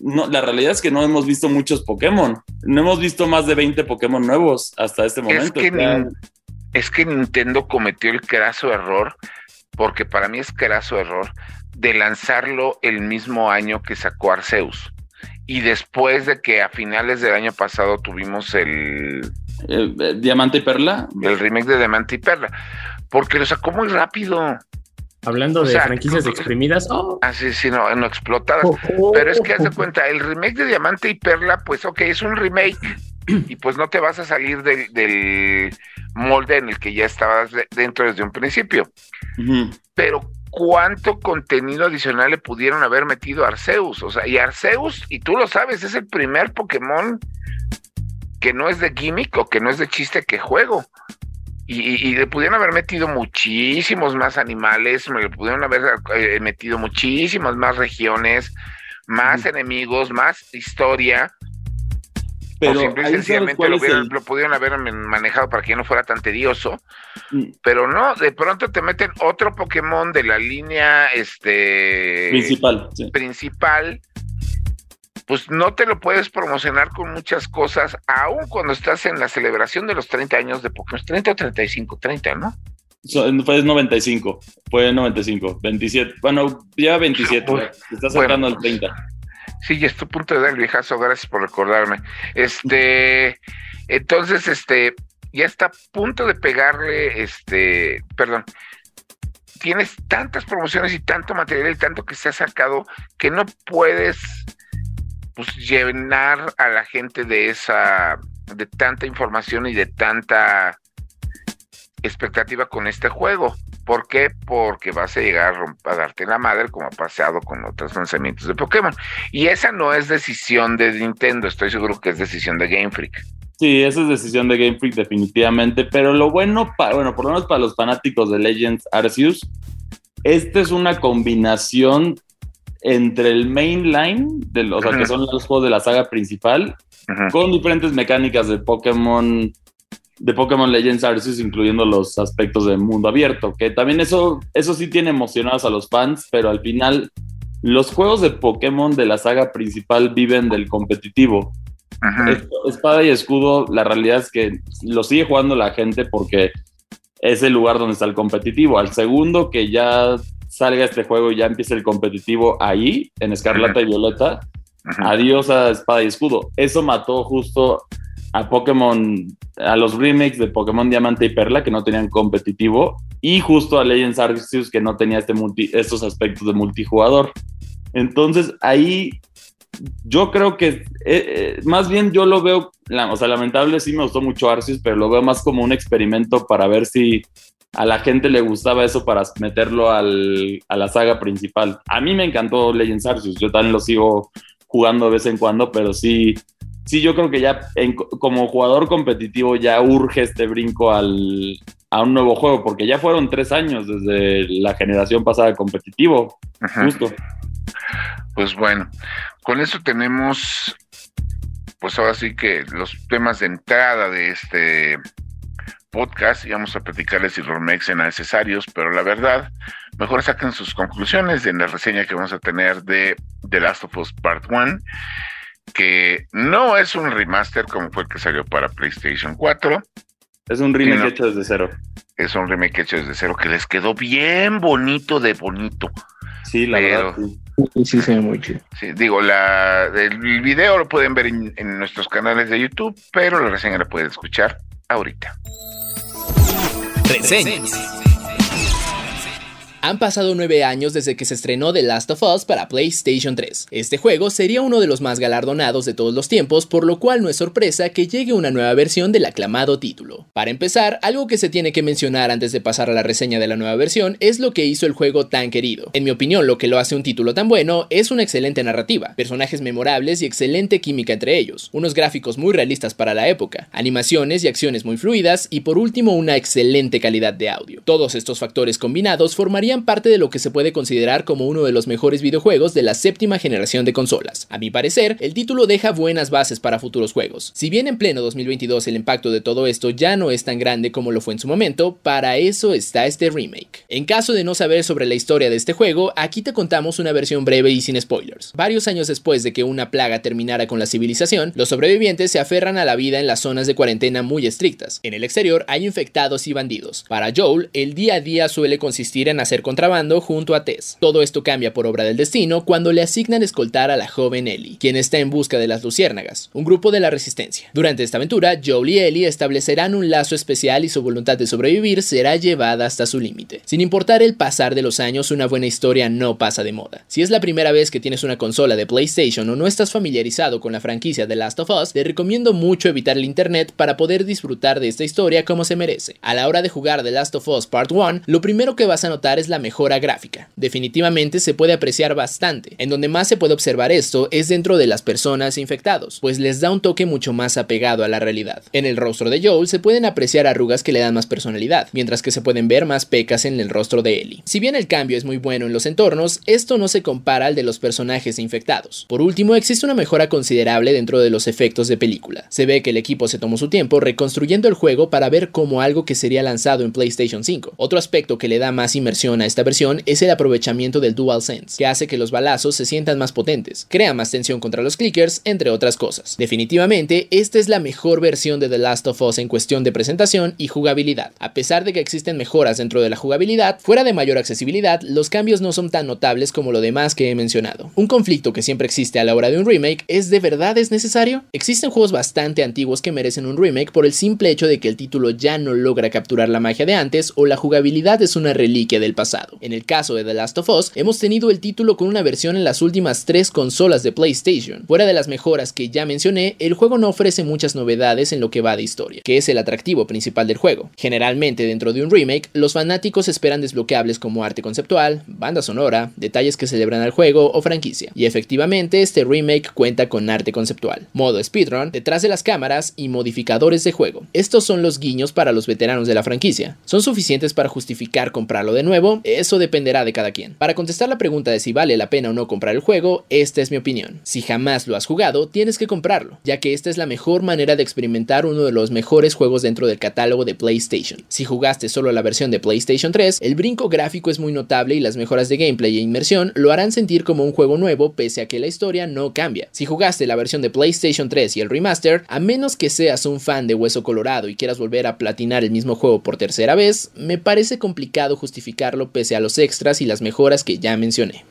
No, la realidad es que no hemos visto muchos Pokémon. No hemos visto más de 20 Pokémon nuevos hasta este momento. es que Nintendo cometió el craso error, porque para mí es craso error, de lanzarlo el mismo año que sacó Arceus. y después de que a finales del año pasado tuvimos el, Eh, Diamante y Perla. el remake de Diamante y Perla, porque lo sacó muy rápido, Hablando O de sea, franquicias exprimidas, oh, así, sí, no, no explotadas. Oh, Pero es que haz de cuenta, el remake de Diamante y Perla, pues ok, es un remake y pues no te vas a salir del, del molde en el que ya estabas de- dentro desde un principio. Pero ¿cuánto contenido adicional le pudieron haber metido a Arceus? O sea, y Arceus, y tú lo sabes, es el primer Pokémon que no es de gimmick o que no es de chiste que juego. Y, y- y le pudieron haber metido muchísimos más animales, me le pudieron haber eh, metido muchísimas más regiones, más enemigos, más historia. Pero o simple y sencillamente lo, el- lo pudieron haber manejado para que no fuera tan tedioso. Mm, Pero no, de pronto te meten otro Pokémon de la línea este principal. sí. principal, pues no te lo puedes promocionar con muchas cosas, aun cuando estás en la celebración de los 30 años de Pokémon, 30 o 35, 30, ¿no? So- Fue 95. Fue 95. 27. Bueno, ya 27. Bueno, Se está sacando el 30. Sí, ya estoy a punto de dar el viejazo, gracias por recordarme. Este, entonces, este, ya está a punto de pegarle, este, perdón, tienes tantas promociones y tanto material y tanto que se ha sacado que no puedes, pues, llenar a la gente de esa, de tanta información y de tanta expectativa con este juego. ¿Por qué? Porque vas a llegar a, a darte la madre como ha pasado con otros lanzamientos de Pokémon. Y esa no es decisión de Nintendo, estoy seguro que es decisión de Game Freak. Sí, esa es decisión de Game Freak definitivamente, pero lo bueno, para, bueno, por lo menos para los fanáticos de Legends Arceus, esta es una combinación entre el mainline, o sea, que son los juegos de la saga principal, con diferentes mecánicas de Pokémon, de Pokémon Legends Arceus, incluyendo los aspectos de mundo abierto, que también eso, eso sí tiene emocionados a los fans, pero al final los juegos de Pokémon de la saga principal viven del competitivo. Espada y escudo, la realidad es que lo sigue jugando la gente porque es el lugar donde está el competitivo. Al segundo que ya salga este juego y ya empiece el competitivo ahí, en Escarlata y Violeta, adiós a Espada y escudo. Eso mató justo a Pokémon, a los remakes de Pokémon Diamante y Perla que no tenían competitivo y justo a Legends Arceus que no tenía este multi- estos aspectos de multijugador. Entonces ahí yo creo que eh, eh, más bien yo lo veo, la- o sea, lamentable sí me gustó mucho Arceus, pero lo veo más como un experimento para ver si a la gente le gustaba eso para meterlo al- a la saga principal. A mí me encantó Legends Arceus, yo también lo sigo jugando de vez en cuando, pero sí, sí yo creo que ya en- como jugador competitivo ya urge este brinco al, a un nuevo juego, porque ya fueron tres años desde la generación pasada competitivo, Ujú. justo. Pues bueno, con eso tenemos, pues ahora sí que los temas de entrada de este podcast y vamos a platicarles si los sean necesarios, pero la verdad, mejor saquen sus conclusiones en la reseña que vamos a tener de The Last of Us Part 1, que no es un remaster como fue el que salió para PlayStation 4, Es un remake hecho desde cero. es un remake hecho desde cero que les quedó bien bonito de bonito. Sí, la Pero- verdad. sí. Sí, sí, se ve muy chido. Sí, digo, la, el video lo pueden ver en, en nuestros canales de YouTube, pero la reseña la pueden escuchar ahorita. Reseñas. Han pasado nueve años desde que se estrenó The Last of Us para PlayStation 3. Este juego sería uno de los más galardonados de todos los tiempos, por lo cual no es sorpresa que llegue una nueva versión del aclamado título. Para empezar, algo que se tiene que mencionar antes de pasar a la reseña de la nueva versión es lo que hizo el juego tan querido. En mi opinión, lo que lo hace un título tan bueno es una excelente narrativa, personajes memorables y excelente química entre ellos, unos gráficos muy realistas para la época, animaciones y acciones muy fluidas y por último una excelente calidad de audio. Todos estos factores combinados formarían parte de lo que se puede considerar como uno de los mejores videojuegos de la séptima generación de consolas. A mi parecer, el título deja buenas bases para futuros juegos. Si bien en pleno 2022 el impacto de todo esto ya no es tan grande como lo fue en su momento, para eso está este remake. En caso de no saber sobre la historia de este juego, aquí te contamos una versión breve y sin spoilers. Varios años después de que una plaga terminara con la civilización, los sobrevivientes se aferran a la vida en las zonas de cuarentena muy estrictas. En el exterior hay infectados y bandidos. Para Joel, el día a día suele consistir en hacer contrabando junto a Tess. Todo esto cambia por obra del destino cuando le asignan escoltar a la joven Ellie, quien está en busca de las Luciérnagas, un grupo de la resistencia. Durante esta aventura, Joel y Ellie establecerán un lazo especial y su voluntad de sobrevivir será llevada hasta su límite. Sin importar el pasar de los años, una buena historia no pasa de moda. Si es la primera vez que tienes una consola de PlayStation o no estás familiarizado con la franquicia The Last of Us, te recomiendo mucho evitar el internet para poder disfrutar de esta historia como se merece. A la hora de jugar The Last of Us Part 1, lo primero que vas a notar la mejora gráfica. Definitivamente se puede apreciar bastante. En donde más se puede observar esto es dentro de las personas infectados, pues les da un toque mucho más apegado a la realidad. En el rostro de Joel se pueden apreciar arrugas que le dan más personalidad, mientras que se pueden ver más pecas en el rostro de Ellie. Si bien el cambio es muy bueno en los entornos, esto no se compara al de los personajes infectados. Por último, existe una mejora considerable dentro de los efectos de película. Se ve que el equipo se tomó su tiempo reconstruyendo el juego para ver como algo que sería lanzado en PlayStation 5. Otro aspecto que le da más inmersión a esta versión es el aprovechamiento del DualSense, que hace que los balazos se sientan más potentes, crea más tensión contra los clickers, entre otras cosas. Definitivamente, esta es la mejor versión de The Last of Us en cuestión de presentación y jugabilidad. A pesar de que existen mejoras dentro de la jugabilidad, fuera de mayor accesibilidad, los cambios no son tan notables como lo demás que he mencionado. Un conflicto que siempre existe a la hora de un remake es ¿de verdad es necesario? Existen juegos bastante antiguos que merecen un remake por el simple hecho de que el título ya no logra capturar la magia de antes o la jugabilidad es una reliquia del pasado. En el caso de The Last of Us, hemos tenido el título con una versión en las últimas tres consolas de PlayStation. Fuera de las mejoras que ya mencioné, el juego no ofrece muchas novedades en lo que va de historia, que es el atractivo principal del juego. Generalmente dentro de un remake, los fanáticos esperan desbloqueables como arte conceptual, banda sonora, detalles que celebran al juego o franquicia. Y efectivamente, este remake cuenta con arte conceptual, modo speedrun, detrás de las cámaras y modificadores de juego. Estos son los guiños para los veteranos de la franquicia. ¿Son suficientes para justificar comprarlo de nuevo? Eso dependerá de cada quien. Para contestar la pregunta de si vale la pena o no comprar el juego, esta es mi opinión. Si jamás lo has jugado, tienes que comprarlo, ya que esta es la mejor manera de experimentar uno de los mejores juegos dentro del catálogo de PlayStation. Si jugaste solo la versión de PlayStation 3, el brinco gráfico es muy notable y las mejoras de gameplay e inmersión lo harán sentir como un juego nuevo pese a que la historia no cambia. Si jugaste la versión de PlayStation 3 y el remaster, a menos que seas un fan de Hueso Colorado y quieras volver a platinar el mismo juego por tercera vez, me parece complicado justificarlo pese a los extras y las mejoras que ya mencioné.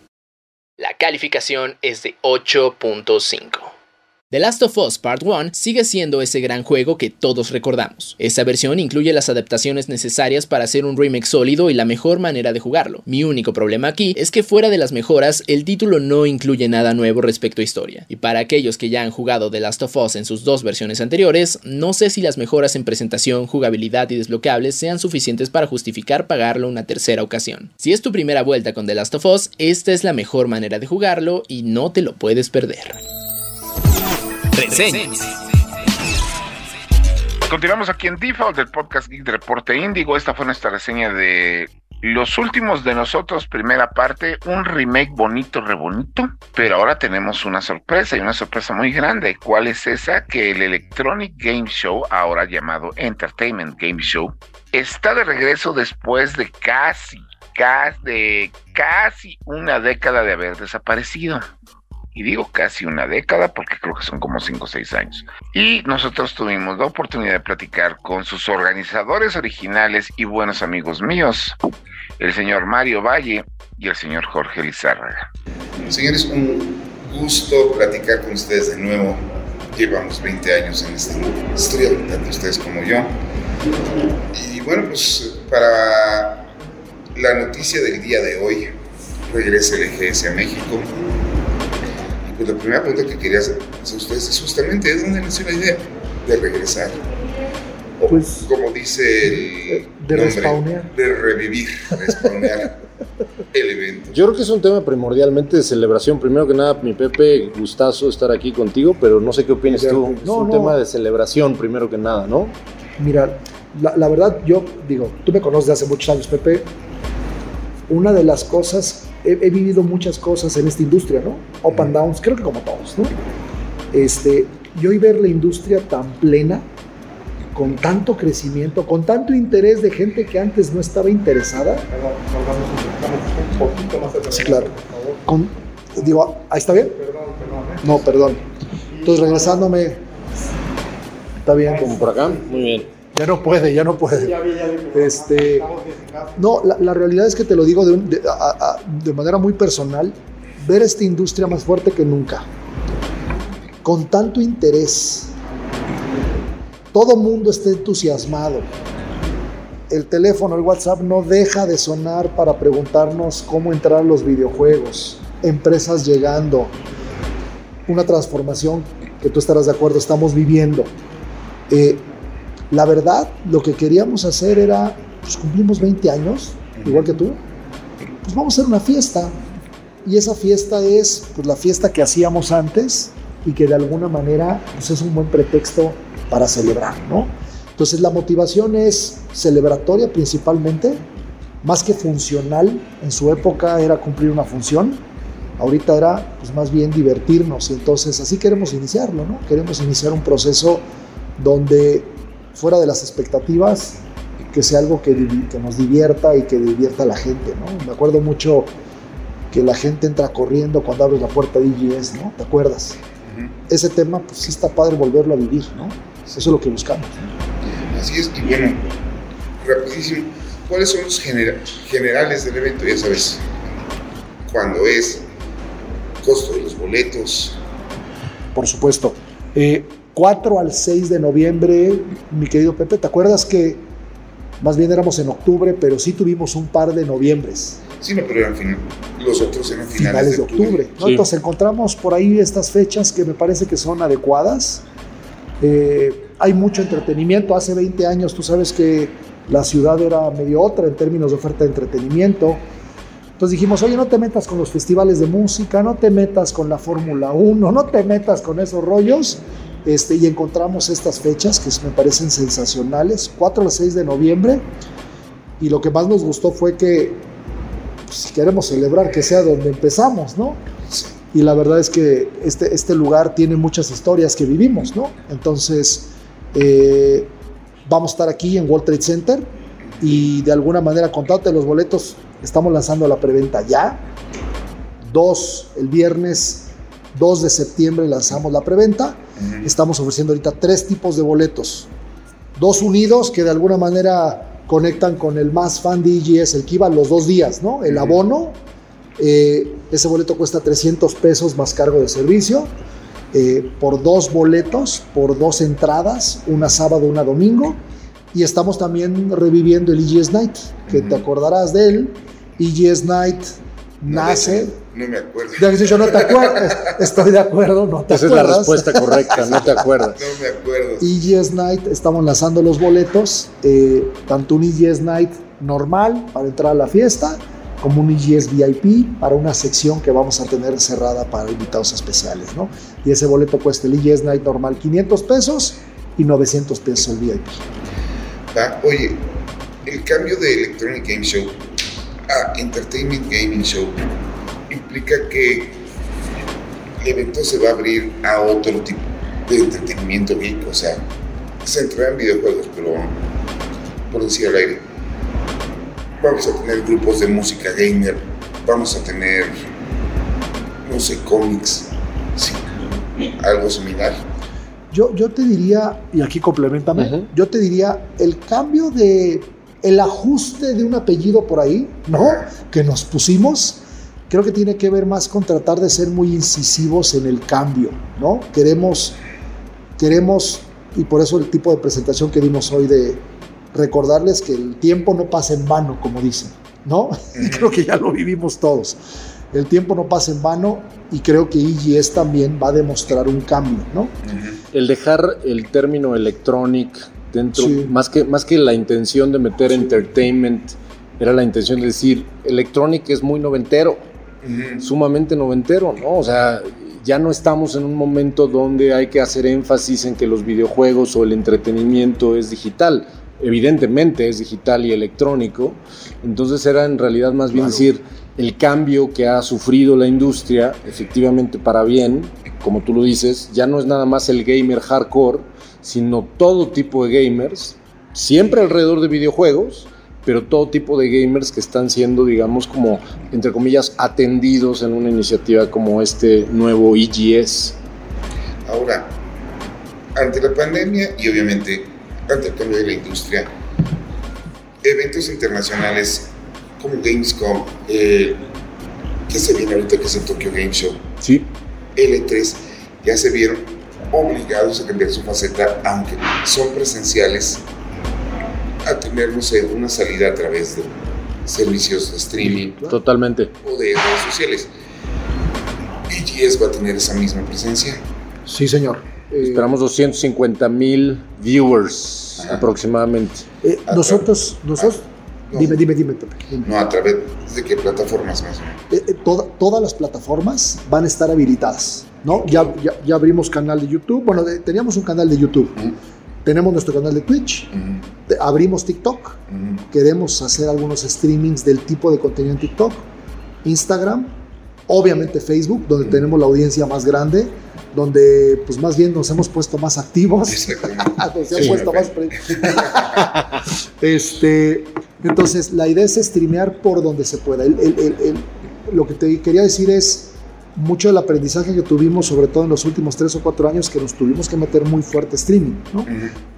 La calificación es de 8.5. The Last of Us Part 1 sigue siendo ese gran juego que todos recordamos. Esta versión incluye las adaptaciones necesarias para hacer un remake sólido y la mejor manera de jugarlo. Mi único problema aquí es que fuera de las mejoras, el título no incluye nada nuevo respecto a historia. Y para aquellos que ya han jugado The Last of Us en sus dos versiones anteriores, no sé si las mejoras en presentación, jugabilidad y desbloqueables sean suficientes para justificar pagarlo una tercera ocasión. Si es tu primera vuelta con The Last of Us, esta es la mejor manera de jugarlo y no te lo puedes perder. Continuamos aquí en Default, del podcast Geek de Reporte Índigo. Esta fue nuestra reseña de Los Últimos de Nosotros, primera parte, un remake bonito, re bonito. Pero ahora tenemos una sorpresa y una sorpresa muy grande. ¿Cuál es esa? Que el Electronic Game Show, ahora llamado Entertainment Game Show, está de regreso después de casi, casi, de casi una década de haber desaparecido y digo casi una década porque creo que son como 5 o 6 años. Y nosotros tuvimos la oportunidad de platicar con sus organizadores originales y buenos amigos míos, el señor Mario Valle y el señor Jorge Lizárraga. Señores, un gusto platicar con ustedes de nuevo. Llevamos 20 años en esta historia, tanto ustedes como yo. Y bueno, pues para la noticia del día de hoy, regresa el EGS a México pues la primera pregunta que quería hacer a ustedes es justamente ¿de dónde nació la idea de regresar? O, Pues, como dice el de nombre, respawnear. de revivir, respawnear [LAUGHS] el evento. Yo creo que es un tema primordialmente de celebración. Primero que nada, mi Pepe, gustazo estar aquí contigo, pero no sé qué opinas tú. Es no, un no. tema de celebración, primero que nada, ¿no? Mira, la, la verdad, yo digo, tú me conoces de hace muchos años, Pepe. Una de las cosas, he, he vivido muchas cosas en esta industria, ¿no? Up and downs, creo que como todos, ¿no? Este, y hoy ver la industria tan plena, con tanto crecimiento, con tanto interés de gente que antes no estaba interesada. Sí, claro. Con, digo, ¿ahí está bien? No, perdón. Entonces, regresándome. Está bien. Como por acá. Muy bien. Ya no puede, ya no puede. Este, no, la, la realidad es que te lo digo de, un- de- a- a- de manera muy personal, ver esta industria más fuerte que nunca, con tanto interés, todo mundo está entusiasmado. El teléfono, el WhatsApp no deja de sonar para preguntarnos cómo entrar a los videojuegos, empresas llegando, una transformación que tú estarás de acuerdo, estamos viviendo. Eh, la verdad, lo que queríamos hacer era, pues cumplimos 20 años, igual que tú, pues vamos a hacer una fiesta. Y esa fiesta es pues, la fiesta que hacíamos antes y que de alguna manera pues, es un buen pretexto para celebrar, ¿no? Entonces la motivación es celebratoria principalmente, más que funcional. En su época era cumplir una función, ahorita era pues más bien divertirnos y entonces así queremos iniciarlo, ¿no? Queremos iniciar un proceso donde fuera de las expectativas que sea algo que, nos divierta y que divierta a la gente, ¿no? Me acuerdo mucho que la gente entra corriendo cuando abres la puerta de IGS, ¿no? ¿Te acuerdas? Ese tema pues sí está padre volverlo a vivir, ¿no? Eso es lo que buscamos. ¿no? Así es, y bueno, rapidísimo, ¿cuáles son los genera- generales del evento? Ya sabes, cuándo es, costo de los boletos, por supuesto. Eh, 4 al 6 de noviembre, mi querido Pepe, ¿te acuerdas que más bien éramos en octubre, pero sí tuvimos un par de noviembres, sí, no, pero eran fin- los otros eran finales, finales de octubre? ¿no? Sí. Entonces encontramos por ahí estas fechas que me parece que son adecuadas. Eh, hay mucho entretenimiento. Hace 20 años tú sabes que la ciudad era medio otra en términos de oferta de entretenimiento. Entonces dijimos, oye, no te metas con los festivales de música, no te metas con la Fórmula 1, no te metas con esos rollos. Este, y encontramos estas fechas que me parecen sensacionales, 4 al 6 de noviembre. Y lo que más nos gustó fue que pues, si queremos celebrar, que sea donde empezamos, ¿no? Y la verdad es que este, este lugar tiene muchas historias que vivimos, ¿no? Entonces, eh, vamos a estar aquí en World Trade Center y de alguna manera, contándote los boletos, estamos lanzando la preventa ya. Dos, el viernes 2 de septiembre lanzamos la preventa. Estamos ofreciendo ahorita tres tipos de boletos. Dos unidos que de alguna manera conectan con el más fan de EGS, el que iba los dos días, ¿no? El abono, eh, ese boleto cuesta 300 pesos más cargo de servicio. eh, por dos boletos, por dos entradas, una sábado, una domingo. Y estamos también reviviendo el EGS Night, que te acordarás de él. EGS Night nace. No me acuerdo. Ya que yo no te acuerdas. Estoy de acuerdo, no te Esa es la acuerdas. respuesta correcta, no te acuerdas. [LAUGHS] No me acuerdo. EGS Night, estamos lanzando los boletos, eh, tanto un EGS Night normal para entrar a la fiesta, como un EGS VIP para una sección que vamos a tener cerrada para invitados especiales, ¿no? Y ese boleto cuesta el EGS Night normal 500 pesos y 900 pesos el VIP. Va, Oye, el cambio de Electronic Game Show a Entertainment Gaming Show implica que el evento se va a abrir a otro tipo de entretenimiento geek, o sea, se entrará en videojuegos, pero por decir al aire, vamos a tener grupos de música gamer, vamos a tener, no sé, cómics, sí, algo similar. Yo, yo te diría, y aquí complementame, yo te diría el cambio de, el ajuste de un apellido por ahí, ¿no? Que nos pusimos, creo que tiene que ver más con tratar de ser muy incisivos en el cambio, ¿no? Queremos, queremos, y por eso el tipo de presentación que dimos hoy de recordarles que el tiempo no pasa en vano, como dicen, ¿no? [LAUGHS] Y creo que ya lo vivimos todos. El tiempo no pasa en vano y creo que EGS también va a demostrar un cambio, ¿no? El dejar el término electronic dentro, Sí. más, que, más que la intención de meter entertainment, era la intención de decir, electronic es muy noventero, Ujú. sumamente noventero, ¿no? O sea, ya no estamos en un momento donde hay que hacer énfasis en que los videojuegos o el entretenimiento es digital. Evidentemente es digital y electrónico. Entonces era en realidad más bien Claro. decir el cambio que ha sufrido la industria, efectivamente para bien, como tú lo dices, ya no es nada más el gamer hardcore, sino todo tipo de gamers, siempre alrededor de videojuegos, pero todo tipo de gamers que están siendo, digamos, como, entre comillas, atendidos en una iniciativa como este nuevo EGS. Ahora, ante la pandemia y obviamente ante el cambio de la industria, eventos internacionales como Gamescom, eh, que se viene ahorita que es el Tokyo Game Show, Sí, L3, ya se vieron obligados a cambiar su faceta, aunque son presenciales, a tener, no sé, una salida a través de servicios de streaming totalmente. o de redes sociales. EGS va a tener esa misma presencia. Sí, señor. Eh, Esperamos 250 mil viewers Ajá. aproximadamente. eh, nosotros, nosotros, No, dime, dime, dime, Pepe. dime. No, a través de qué plataformas más. Eh, eh, toda- todas las plataformas van a estar habilitadas, ¿no? Ya, ya, ya abrimos canal de YouTube. Bueno, de- teníamos un canal de YouTube. Tenemos nuestro canal de Twitch. de- abrimos TikTok. Queremos hacer algunos streamings del tipo de contenido en TikTok. Instagram. Obviamente Facebook, donde tenemos la audiencia más grande. Donde, pues más bien nos hemos puesto más activos. [LAUGHS] Nos puesto más este, entonces, la idea es streamear por donde se pueda. El- el- el- el- lo que te quería decir es mucho del aprendizaje que tuvimos, sobre todo en los últimos tres o cuatro años, que nos tuvimos que meter muy fuerte streaming, ¿no?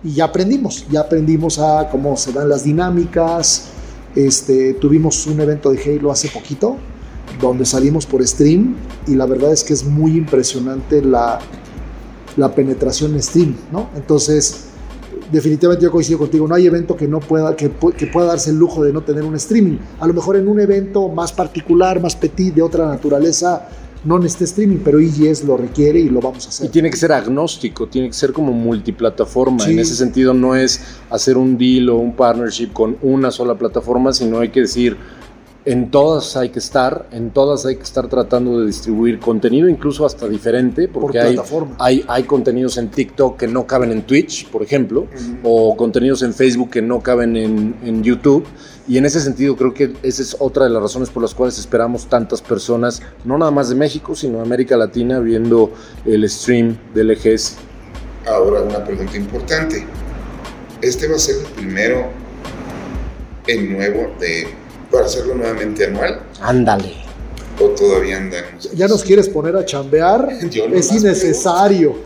Y ya aprendimos, ya aprendimos a cómo se dan las dinámicas. Este, tuvimos un evento de Halo hace poquito, donde salimos por stream, y la verdad es que es muy impresionante la, la penetración en stream, ¿no? Entonces, definitivamente yo coincido contigo, no hay evento que no pueda, que, pu- que pueda darse el lujo de no tener un streaming. A lo mejor en un evento más particular, más petit, de otra naturaleza, no necesita streaming, pero EGS lo requiere y lo vamos a Y hacer. tiene que ser agnóstico, tiene que ser como multiplataforma. Sí. En ese sentido no es hacer un deal o un partnership con una sola plataforma, sino hay que decir, en todas hay que estar, en todas hay que estar tratando de distribuir contenido, incluso hasta diferente, por porque hay, hay, hay contenidos en TikTok que no caben en Twitch, por ejemplo, o contenidos en Facebook que no caben en, en YouTube. Y en ese sentido creo que esa es otra de las razones por las cuales esperamos tantas personas, no nada más de México, sino de América Latina, viendo el stream del EGS. Ahora una pregunta importante. Este va a ser el primero en nuevo de para hacerlo nuevamente anual Ándale. o todavía andan. ya nos quieres poner a chambear, [LAUGHS] Yo es innecesario. [LAUGHS]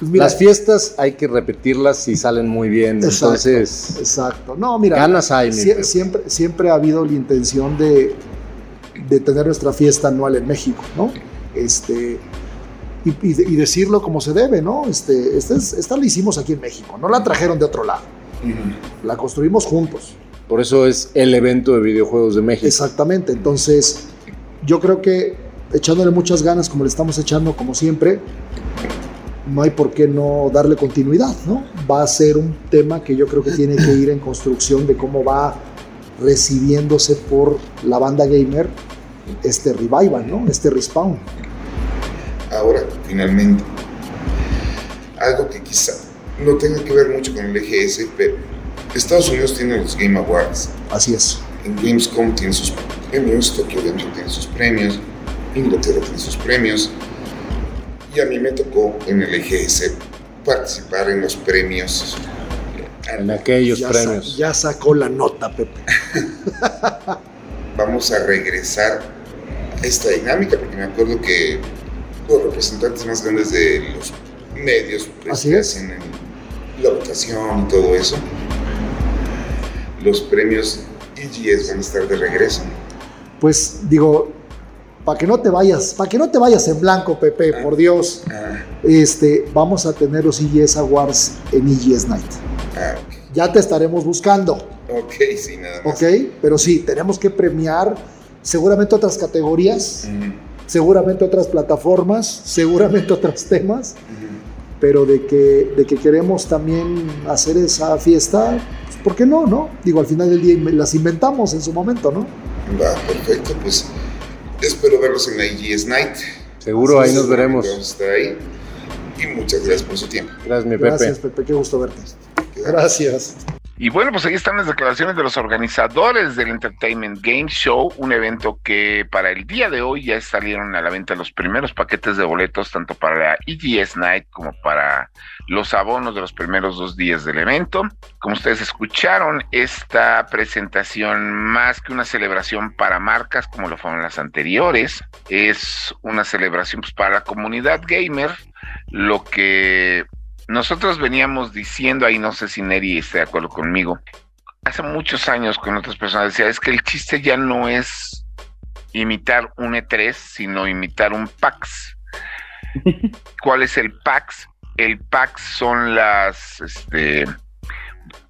Pues mira, Las fiestas hay que repetirlas si salen muy bien. Exacto. Entonces, exacto. No, mira, ganas hay, siempre, siempre ha habido la intención de, de tener nuestra fiesta anual en México, ¿no? Este, y, y de- y decirlo como se debe, ¿no? Este, esta, es- esta la hicimos aquí en México, no la trajeron de otro lado, la construimos juntos. Por eso es el evento de videojuegos de México. Exactamente, entonces yo creo que echándole muchas ganas como le estamos echando como siempre, no hay por qué no darle continuidad, ¿no? Va a ser un tema que yo creo que tiene que ir en construcción de cómo va recibiéndose por la banda gamer este revival, ¿no? Este respawn. Ahora, finalmente, algo que quizá no tenga que ver mucho con el EGS, pero Estados Unidos tiene los Game Awards. Así es. En Gamescom tiene sus premios, Tokyo Game Show tiene sus premios, Inglaterra tiene sus premios. Y a mí me tocó en el EGS participar en los premios. En aquellos Ya, sa- premios. ya sacó la nota, Pepe. [LAUGHS] Vamos a regresar a esta dinámica, porque me acuerdo que los representantes más grandes de los medios pues, Así que es. hacen la votación y todo eso, los premios EGS van a estar de regreso. Pues digo, para que no te vayas, para que no te vayas en blanco, Pepe, por Dios, Ah, este, vamos a tener los EGS Awards en EGS Night. ah, Ya te estaremos buscando, ok, sí, nada más. ¿ok? Pero sí, tenemos que premiar seguramente otras categorías, seguramente otras plataformas, [LAUGHS] seguramente otros temas, pero de que, de que queremos también hacer esa fiesta, ¿por qué no, no? Digo, al final del día las inventamos en su momento, ¿no? Va, perfecto, pues espero verlos en la EGS Night. Seguro, ahí nos veremos. Vamos a estar ahí. Y muchas gracias por su tiempo. Gracias, mi Pepe. Gracias, Pepe, qué gusto verte. Gracias. Y bueno, pues ahí están las declaraciones de los organizadores del Entertainment Game Show, un evento que para el día de hoy ya salieron a la venta los primeros paquetes de boletos, tanto para la EGS Night como para los abonos de los primeros dos días del evento. Como ustedes escucharon, esta presentación, más que una celebración para marcas como lo fueron las anteriores, es una celebración pues, para la comunidad gamer, lo que nosotros veníamos diciendo, ahí no sé si Neri esté de acuerdo conmigo, hace muchos años con otras personas decía, es que el chiste ya no es imitar un E3, sino imitar un PAX. [LAUGHS] ¿Cuál es el PAX? El PAX son las, este,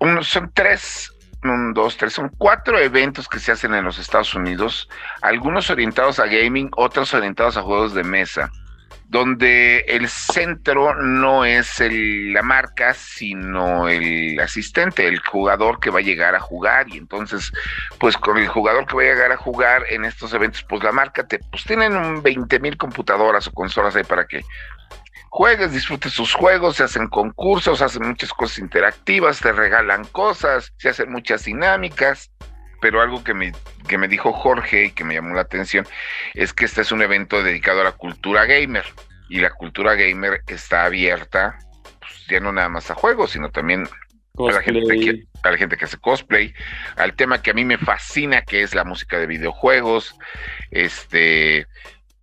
uno, son tres, un, dos, tres, son cuatro eventos que se hacen en los Estados Unidos, algunos orientados a gaming, otros orientados a juegos de mesa donde el centro no es el, la marca, sino el asistente, el jugador que va a llegar a jugar. Y entonces, pues con el jugador que va a llegar a jugar en estos eventos, pues la marca te, pues tienen 20 mil computadoras o consolas ahí para que juegues, disfrutes sus juegos, se hacen concursos, hacen muchas cosas interactivas, te regalan cosas, se hacen muchas dinámicas pero algo que me, que me dijo Jorge y que me llamó la atención es que este es un evento dedicado a la cultura gamer y la cultura gamer está abierta pues, ya no nada más a juegos, sino también a la, gente que, a la gente que hace cosplay, al tema que a mí me fascina, que es la música de videojuegos, este,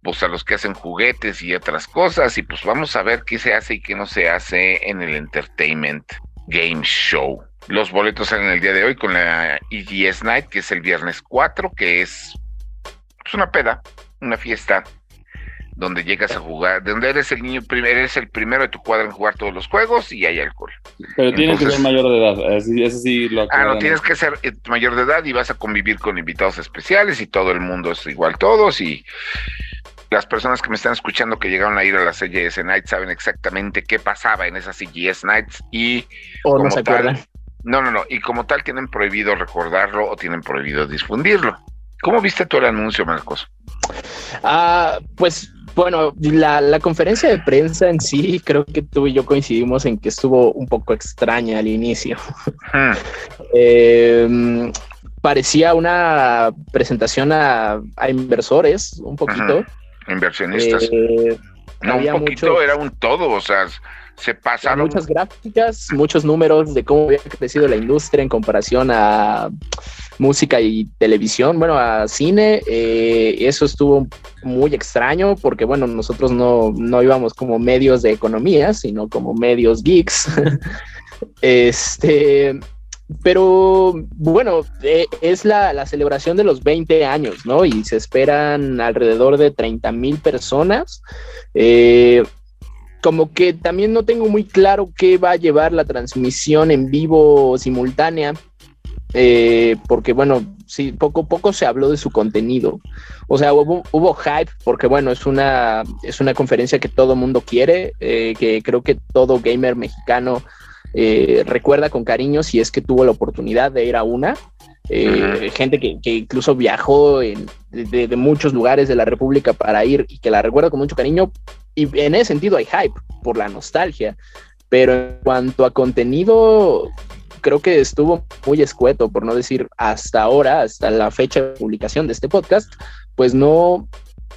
pues a los que hacen juguetes y otras cosas, y pues vamos a ver qué se hace y qué no se hace en el Entertainment Game Show. Los boletos salen el día de hoy con la EGS Night, que es el viernes 4, que es pues, una peda, una fiesta, donde llegas a jugar, donde eres el niño, eres el primero de tu cuadra en jugar todos los juegos y hay alcohol. Pero tienes que ser mayor de edad, eso sí lo Ah, no, tienes que ser eh, mayor de edad y vas a convivir con invitados especiales y todo el mundo es igual todos y las personas que me están escuchando que llegaron a ir a las CGS Nights saben exactamente qué pasaba en esas CGS Nights y... O no se acuerdan no, no, no. Y como tal, tienen prohibido recordarlo o tienen prohibido difundirlo. ¿Cómo viste tú el anuncio, Marcos? Ah, pues bueno, la, conferencia de prensa en sí, creo que tú y yo coincidimos en que estuvo un poco extraña al inicio. Hmm. [LAUGHS] Em, parecía una presentación a, inversores, un poquito. Inversionistas. Eh, no, un poquito, era un todo, o sea, se pasaron. Muchas gráficas, muchos números de cómo había crecido la industria en comparación a música y televisión, bueno, a cine. Eh, eso estuvo muy extraño porque, bueno, nosotros no, no íbamos como medios de economía, sino como medios geeks. [LAUGHS] este. Pero bueno, eh, es la, la, celebración de los 20 años, ¿no? Y se esperan alrededor de 30 mil personas. Eh, como que también no tengo muy claro qué va a llevar la transmisión en vivo simultánea, eh, porque bueno, sí, poco a poco se habló de su contenido. O sea, hubo, hype, porque bueno, es una, es una conferencia que todo mundo quiere, eh, que creo que todo gamer mexicano eh, recuerda con cariño si es que tuvo la oportunidad de ir a una. Gente que, incluso viajó de, de, muchos lugares de la República para ir y que la recuerda con mucho cariño y en ese sentido hay hype por la nostalgia, pero en cuanto a contenido, creo que estuvo muy escueto, por no decir hasta ahora, hasta la fecha de publicación de este podcast, pues no,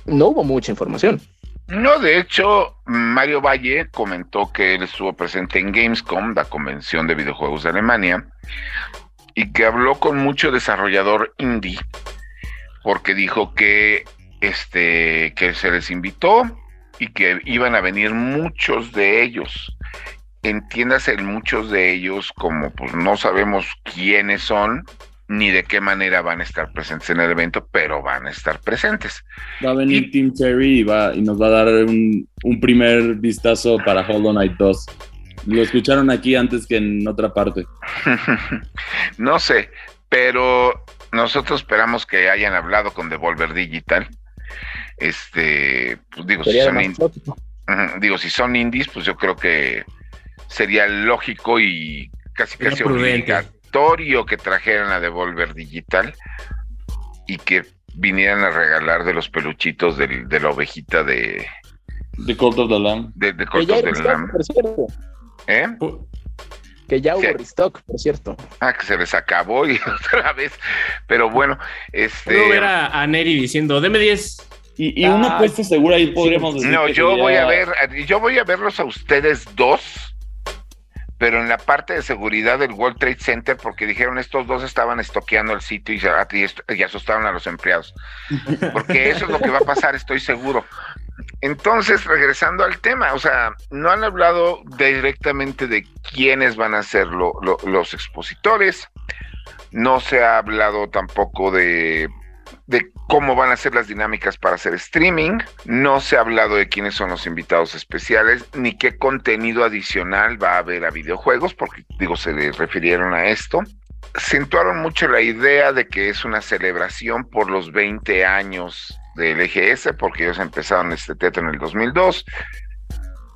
no hubo mucha información. No, de hecho, Mario Valle comentó que él estuvo presente en Gamescom, la convención de videojuegos de Alemania, y que habló con mucho desarrollador indie, porque dijo que este que se les invitó y que iban a venir muchos de ellos. Entiéndase muchos de ellos como pues no sabemos quiénes son ni de qué manera van a estar presentes en el evento, pero van a estar presentes. Va a venir Tim Cherry y, va, y nos va a dar un, un primer vistazo para Hollow Knight 2. Lo escucharon aquí antes que en otra parte. [LAUGHS] no sé, pero nosotros esperamos que hayan hablado con Devolver Digital este, pues digo, si son, digo, si son indies, pues yo creo que sería lógico y casi casi obligatorio que trajeran a Devolver Digital y que vinieran a regalar de los peluchitos de la ovejita de de Cult of the Lamb. De, de Cult of the Lamb. ¿Eh? Que ya hubo restock, por cierto. Ah, que se les acabó y [LAUGHS] otra vez. Pero bueno, este. Puedo ver a, a Neri diciendo, deme 10. Y, una apuesta segura ahí podríamos decir. No, yo voy a ver, yo voy a verlos a ustedes dos, pero en la parte de seguridad del World Trade Center, porque dijeron estos dos estaban estoqueando el sitio y, y asustaron a los empleados. Porque eso es lo que va a pasar, estoy seguro. Entonces, regresando al tema, o sea, no han hablado directamente de quiénes van a ser lo- lo- los expositores, no se ha hablado tampoco de, de cómo van a ser las dinámicas para hacer streaming, no se ha hablado de quiénes son los invitados especiales, ni qué contenido adicional va a haber a videojuegos, porque digo, se le refirieron a esto. Acentuaron mucho la idea de que es una celebración por los 20 años del EGS, porque ellos empezaron este teatro en el 2002.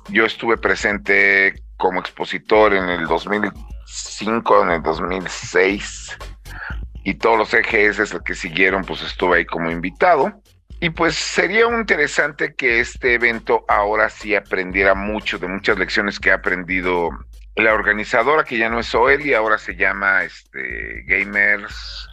Yo estuve presente como expositor en el 2005, en el 2006, y todos los EGS que siguieron, pues estuve ahí como invitado. Y pues sería interesante que este evento ahora sí aprendiera mucho de muchas lecciones que ha aprendido la organizadora, que ya no es OEL y ahora se llama este, Gamers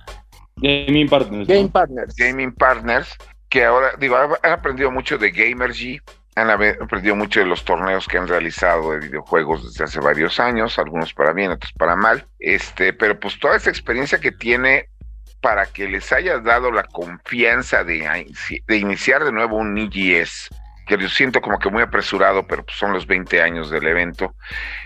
Gaming Partners. Partners. Gaming Partners, que ahora, digo, han han aprendido mucho de Gamergy, han aprendido mucho de los torneos que han realizado de videojuegos desde hace varios años, algunos para bien, otros para mal, este, pero pues toda esa experiencia que tiene para que les haya dado la confianza de, de iniciar de nuevo un EGS, que yo siento como que muy apresurado, pero pues son los 20 años del evento.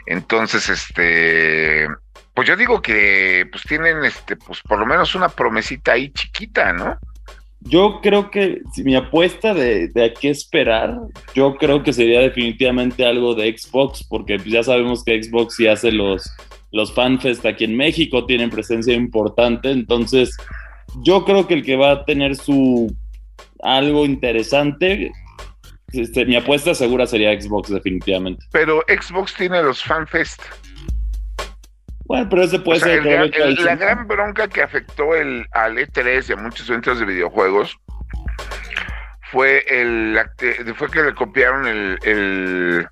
Entonces, este, pues yo digo que pues tienen este, pues por lo menos una promesita ahí chiquita, ¿no? Yo creo que mi apuesta de, de a qué esperar, yo creo que sería definitivamente algo de Xbox, porque pues ya sabemos que Xbox sí hace los, los FanFest aquí en México, tienen presencia importante, entonces yo creo que el que va a tener su algo interesante, este, mi apuesta segura sería Xbox definitivamente. Pero Xbox tiene los FanFest. Bueno, pero ese puede O sea, ser el el- la gran bronca que afectó el, al E3 y a muchos eventos de videojuegos fue el acte- fue que le copiaron el, el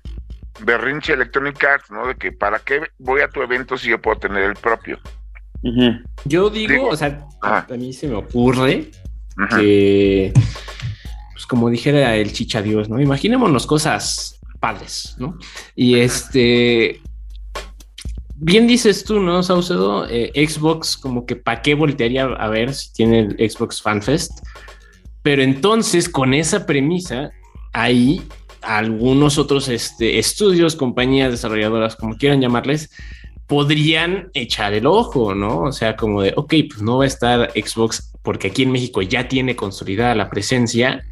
berrinche Electronic Arts, ¿no? De que para qué voy a tu evento si yo puedo tener el propio. Yo digo, Digo, o sea, ajá. a mí se me ocurre que, pues como dijera el chicha Dios, ¿no? Imaginémonos cosas padres, ¿no? Y este, bien dices tú, ¿no, Saucedo? Eh, Xbox, como que para qué voltearía a ver si tiene el Xbox FanFest. Pero entonces, con esa premisa, hay algunos otros este, estudios, compañías desarrolladoras, como quieran llamarles, podrían echar el ojo, ¿no? O sea, como de, ok, pues no va a estar Xbox porque aquí en México ya tiene consolidada la presencia.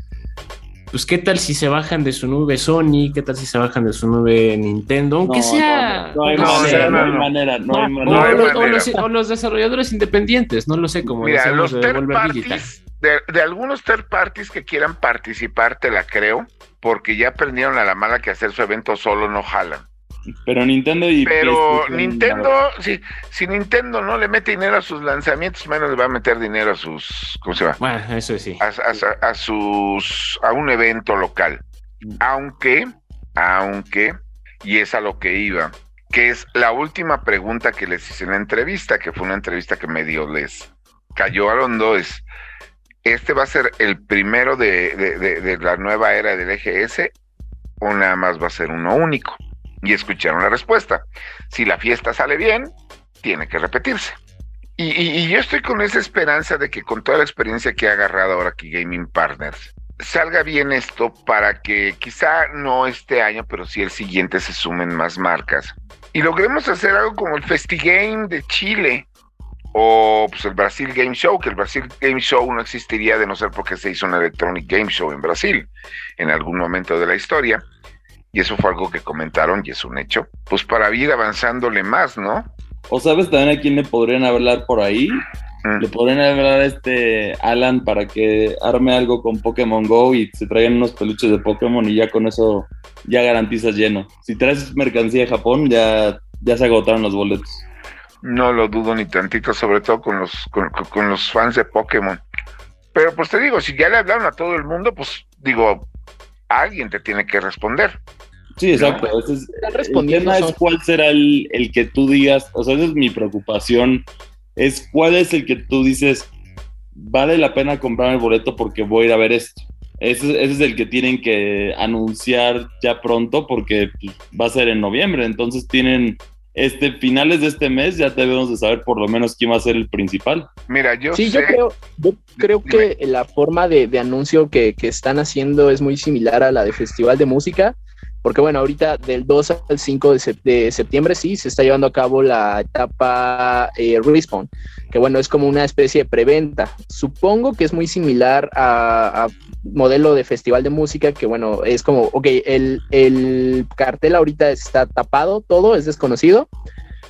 Pues qué tal si se bajan de su nube Sony, qué tal si se bajan de su nube Nintendo, aunque No, sea... no, no hay manera, no hay no, no. manera, no hay o, manera. Los, o manera. los- o los desarrolladores independientes, no lo sé, como Mira, los de third parties, de, de algunos third parties que quieran participar, te la creo, porque ya aprendieron a la mala que hacer su evento solo no jalan. Pero Nintendo y Pero Nintendo, si, si Nintendo no le mete dinero a sus lanzamientos, menos le va a meter dinero a sus, ¿cómo se llama? Bueno, eso sí. A, a- a sus, a un evento local. Aunque, aunque, y es a lo que iba, que es la última pregunta que les hice en la entrevista, que fue una entrevista que medio les cayó al hondo, es, ¿este va a ser el primero de, de- de- de la nueva era del EGS o nada más va a ser uno único? Y escucharon la respuesta. Si la fiesta sale bien, tiene que repetirse. Y yo estoy con esa esperanza de que con toda la experiencia que ha agarrado ahora aquí Gaming Partners, salga bien esto para que quizá no este año, pero sí el siguiente se sumen más marcas. Y logremos hacer algo como el FestiGame de Chile o pues, el Brasil Game Show, que el Brasil Game Show no existiría de no ser porque se hizo un Electronic Game Show en Brasil en algún momento de la historia. Y eso fue algo que comentaron y es un hecho. Pues para ir avanzándole más, ¿no? O sabes también a quién le podrían hablar por ahí. Mm. Le podrían hablar a este Alan para que arme algo con Pokémon Go y se traigan unos peluches de Pokémon y ya con eso ya garantizas lleno. Si traes mercancía de Japón, ya, ya se agotaron los boletos. No lo dudo ni tantito, sobre todo con los, con, con- con los fans de Pokémon. Pero pues te digo, si ya le hablaron a todo el mundo, pues digo, alguien te tiene que responder. Sí, exacto. Ese es- Están el respondiendo, tema son- es cuál será el, el que tú digas, o sea, esa es mi preocupación, es cuál es el que tú dices, vale la pena comprar el boleto porque voy a ir a ver esto. Ese, ese es el que tienen que anunciar ya pronto porque pues, va a ser en noviembre, entonces tienen este, finales de este mes ya debemos de saber por lo menos quién va a ser el principal. Mira, yo Sí, sé, yo creo, yo creo que la forma de, de anuncio que, que están haciendo es muy similar a la de Festival de Música, porque bueno, ahorita del 2 al 5 de, sep- de septiembre sí se está llevando a cabo la etapa eh, Respawn, que bueno, es como una especie de preventa. Supongo que es muy similar a, a modelo de Festival de Música, que bueno, es como, ok, el, el cartel ahorita está tapado, todo es desconocido.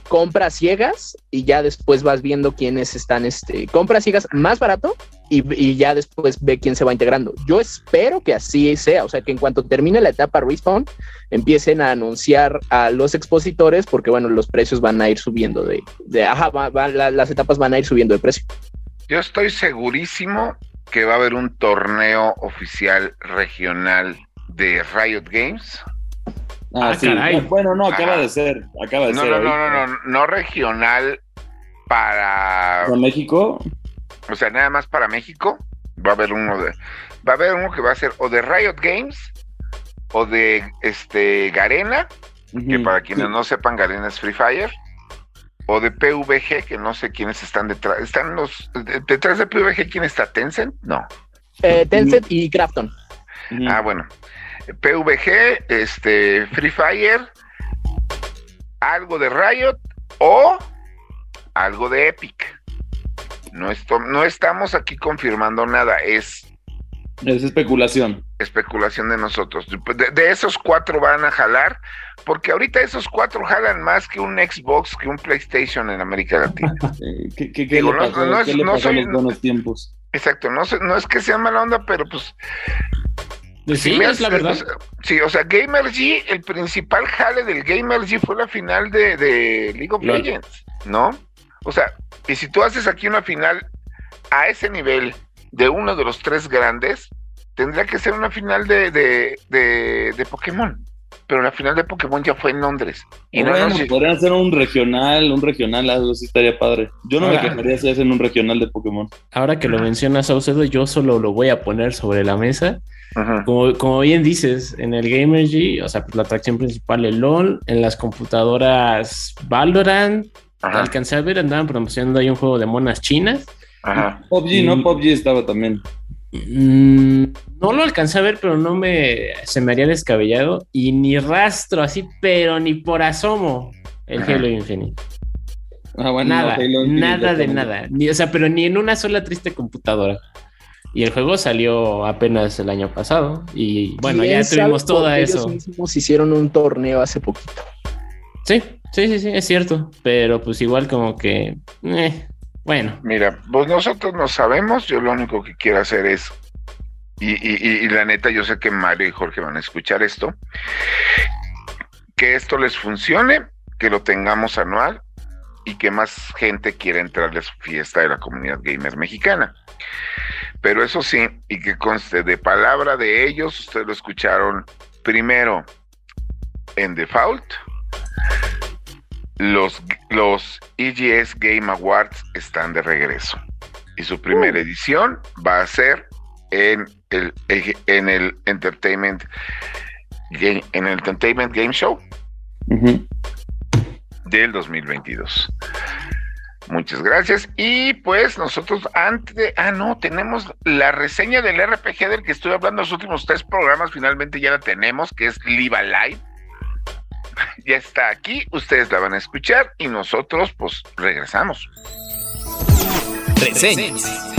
Compras ciegas y ya después vas viendo quiénes están, este, compras ciegas más barato y, y ya después ve quién se va integrando. Yo espero que así sea, o sea, que en cuanto termine la etapa Respawn, empiecen a anunciar a los expositores, porque bueno, los precios van a ir subiendo de, de ajá, las etapas van a ir subiendo de precio. yo estoy segurísimo que va a haber un torneo oficial regional de Riot Games. Ah, Ah, sí. caray. Bueno, no, acaba Ajá. de ser. Acaba de No, ser. no, no, no, no, no regional para, ¿Con México? o sea, nada más para México. Va a haber uno de, va a haber uno que va a ser o de Riot Games o de este Garena, que para quienes no sepan, Garena es Free Fire, o de PVG, que no sé quiénes están detrás. ¿Están los de- detrás de PVG quién está? ¿Tencent? No. Eh, Tencent y Crafton. Ah, bueno. PVG, este, Free Fire, algo de Riot o algo de Epic. No, esto- no estamos aquí confirmando nada, es Es especulación. especulación de nosotros. De, de esos cuatro van a jalar, porque ahorita esos cuatro jalan más que un Xbox, que un PlayStation en América Latina. [LAUGHS] ¿Qué, qué- qué Digo, le no- pasó, no es- ¿Qué le no pasó a soy- los buenos tiempos? Exacto, no es que sea mala onda, pero pues Sí, es la verdad. o sea, sí, o sea, Gamergy, el principal jale del Gamergy fue la final de, de League of Lol. Legends, ¿no? O sea, y si tú haces aquí una final a ese nivel de uno de los tres grandes, tendría que ser una final de, de, de, de Pokémon. Pero la final de Pokémon ya fue en Londres. Y no nos- podrían hacer un regional, un regional, algo así estaría padre. Yo no Ahora- me quejaría si hacen un regional de Pokémon. Ahora que lo mencionas, Saucedo, yo solo lo voy a poner sobre la mesa. Como, como bien dices, en el Gamergy, o sea, pues la atracción principal el LOL, en las computadoras Valorant, Ajá, alcancé a ver, andaban promocionando ahí un juego de monas chinas. ajá. PUBG. ¿no? PUBG estaba también. Mm, no lo alcancé a ver, pero no me se me haría descabellado y ni rastro así, pero ni por asomo el Ajá. Halo Infinite. Ah, bueno, nada, no, Halo Infinite nada de también. nada. Ni, o sea, pero ni en una sola triste computadora. Y el juego salió apenas el año pasado. Y bueno, ya ¿Quién sabe tuvimos qué eso. Ellos mismos hicieron un torneo hace poquito. Sí, sí, sí, sí, es cierto. Pero pues igual como que. eh, bueno. Mira, pues nosotros no sabemos, yo lo único que quiero hacer es, y, y- y- y la neta, yo sé que Mario y Jorge van a escuchar esto, que esto les funcione, que lo tengamos anual y que más gente quiera entrarle a su fiesta de la comunidad gamer mexicana. Pero eso sí, y que conste de palabra de ellos, ustedes lo escucharon primero en default. Los, los EGS Game Awards están de regreso. Y su primera edición va a ser en el, en el Entertainment Game, en el Entertainment Game Show del 2022. Muchas gracias. Y pues nosotros antes de... Ah, no, tenemos la reseña del RPG del que estoy hablando los últimos tres programas, finalmente ya la tenemos, que es Live Alive. [LAUGHS] Ya está aquí, ustedes la van a escuchar y nosotros pues regresamos. Reseñas.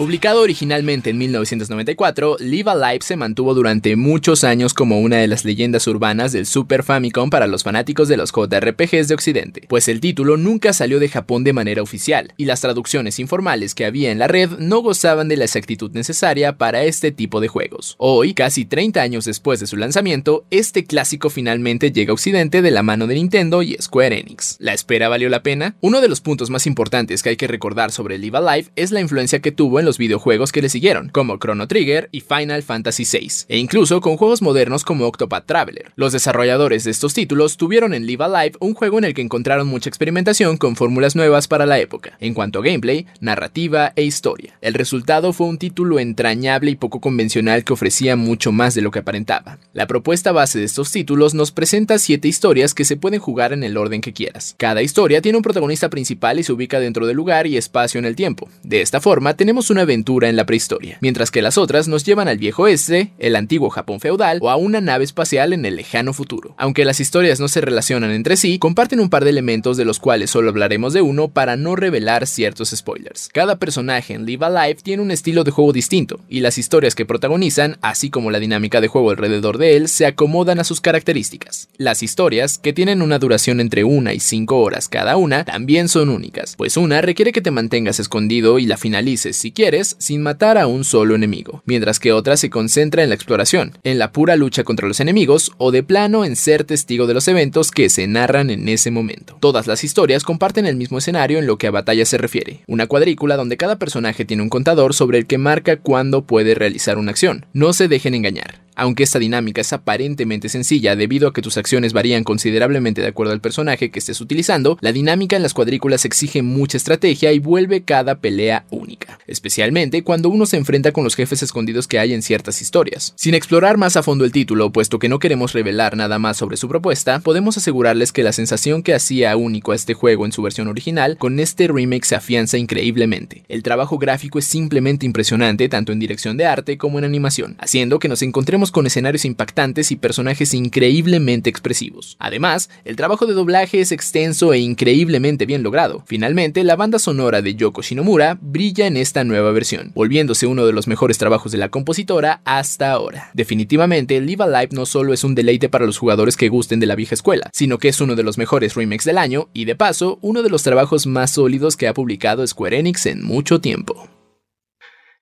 Publicado originalmente en 1994, Live Alive se mantuvo durante muchos años como una de las leyendas urbanas del Super Famicom para los fanáticos de los JRPGs de Occidente, pues el título nunca salió de Japón de manera oficial, y las traducciones informales que había en la red no gozaban de la exactitud necesaria para este tipo de juegos. Hoy, casi 30 años después de su lanzamiento, este clásico finalmente llega a Occidente de la mano de Nintendo y Square Enix. ¿La espera valió la pena? Uno de los puntos más importantes que hay que recordar sobre Live Alive es la influencia que tuvo en los los videojuegos que le siguieron, como Chrono Trigger y Final Fantasy VI, e incluso con juegos modernos como Octopath Traveler. Los desarrolladores de estos títulos tuvieron en Live Alive un juego en el que encontraron mucha experimentación con fórmulas nuevas para la época, en cuanto a gameplay, narrativa e historia. El resultado fue un título entrañable y poco convencional que ofrecía mucho más de lo que aparentaba. La propuesta base de estos títulos nos presenta siete historias que se pueden jugar en el orden que quieras. Cada historia tiene un protagonista principal y se ubica dentro del lugar y espacio en el tiempo. De esta forma, tenemos una aventura en la prehistoria, mientras que las otras nos llevan al viejo oeste, el antiguo Japón feudal o a una nave espacial en el lejano futuro. Aunque las historias no se relacionan entre sí, comparten un par de elementos de los cuales solo hablaremos de uno para no revelar ciertos spoilers. Cada personaje en Live Alive tiene un estilo de juego distinto, y las historias que protagonizan, así como la dinámica de juego alrededor de él, se acomodan a sus características. Las historias, que tienen una duración entre una y cinco horas cada una, también son únicas, pues una requiere que te mantengas escondido y la finalices, si quieres, sin matar a un solo enemigo, mientras que otra se concentra en la exploración, en la pura lucha contra los enemigos o de plano en ser testigo de los eventos que se narran en ese momento. Todas las historias comparten el mismo escenario en lo que a batalla se refiere, una cuadrícula donde cada personaje tiene un contador sobre el que marca cuándo puede realizar una acción. No se dejen engañar. Aunque esta dinámica es aparentemente sencilla debido a que tus acciones varían considerablemente de acuerdo al personaje que estés utilizando, la dinámica en las cuadrículas exige mucha estrategia y vuelve cada pelea única, especialmente cuando uno se enfrenta con los jefes escondidos que hay en ciertas historias. Sin explorar más a fondo el título, puesto que no queremos revelar nada más sobre su propuesta, podemos asegurarles que la sensación que hacía único a este juego en su versión original, con este remake se afianza increíblemente. El trabajo gráfico es simplemente impresionante tanto en dirección de arte como en animación, haciendo que nos encontremos con escenarios impactantes y personajes increíblemente expresivos. Además, el trabajo de doblaje es extenso e increíblemente bien logrado. Finalmente, la banda sonora de Yoko Shinomura brilla en esta nueva versión, volviéndose uno de los mejores trabajos de la compositora hasta ahora. Definitivamente, Live Alive no solo es un deleite para los jugadores que gusten de la vieja escuela, sino que es uno de los mejores remakes del año y de paso, uno de los trabajos más sólidos que ha publicado Square Enix en mucho tiempo.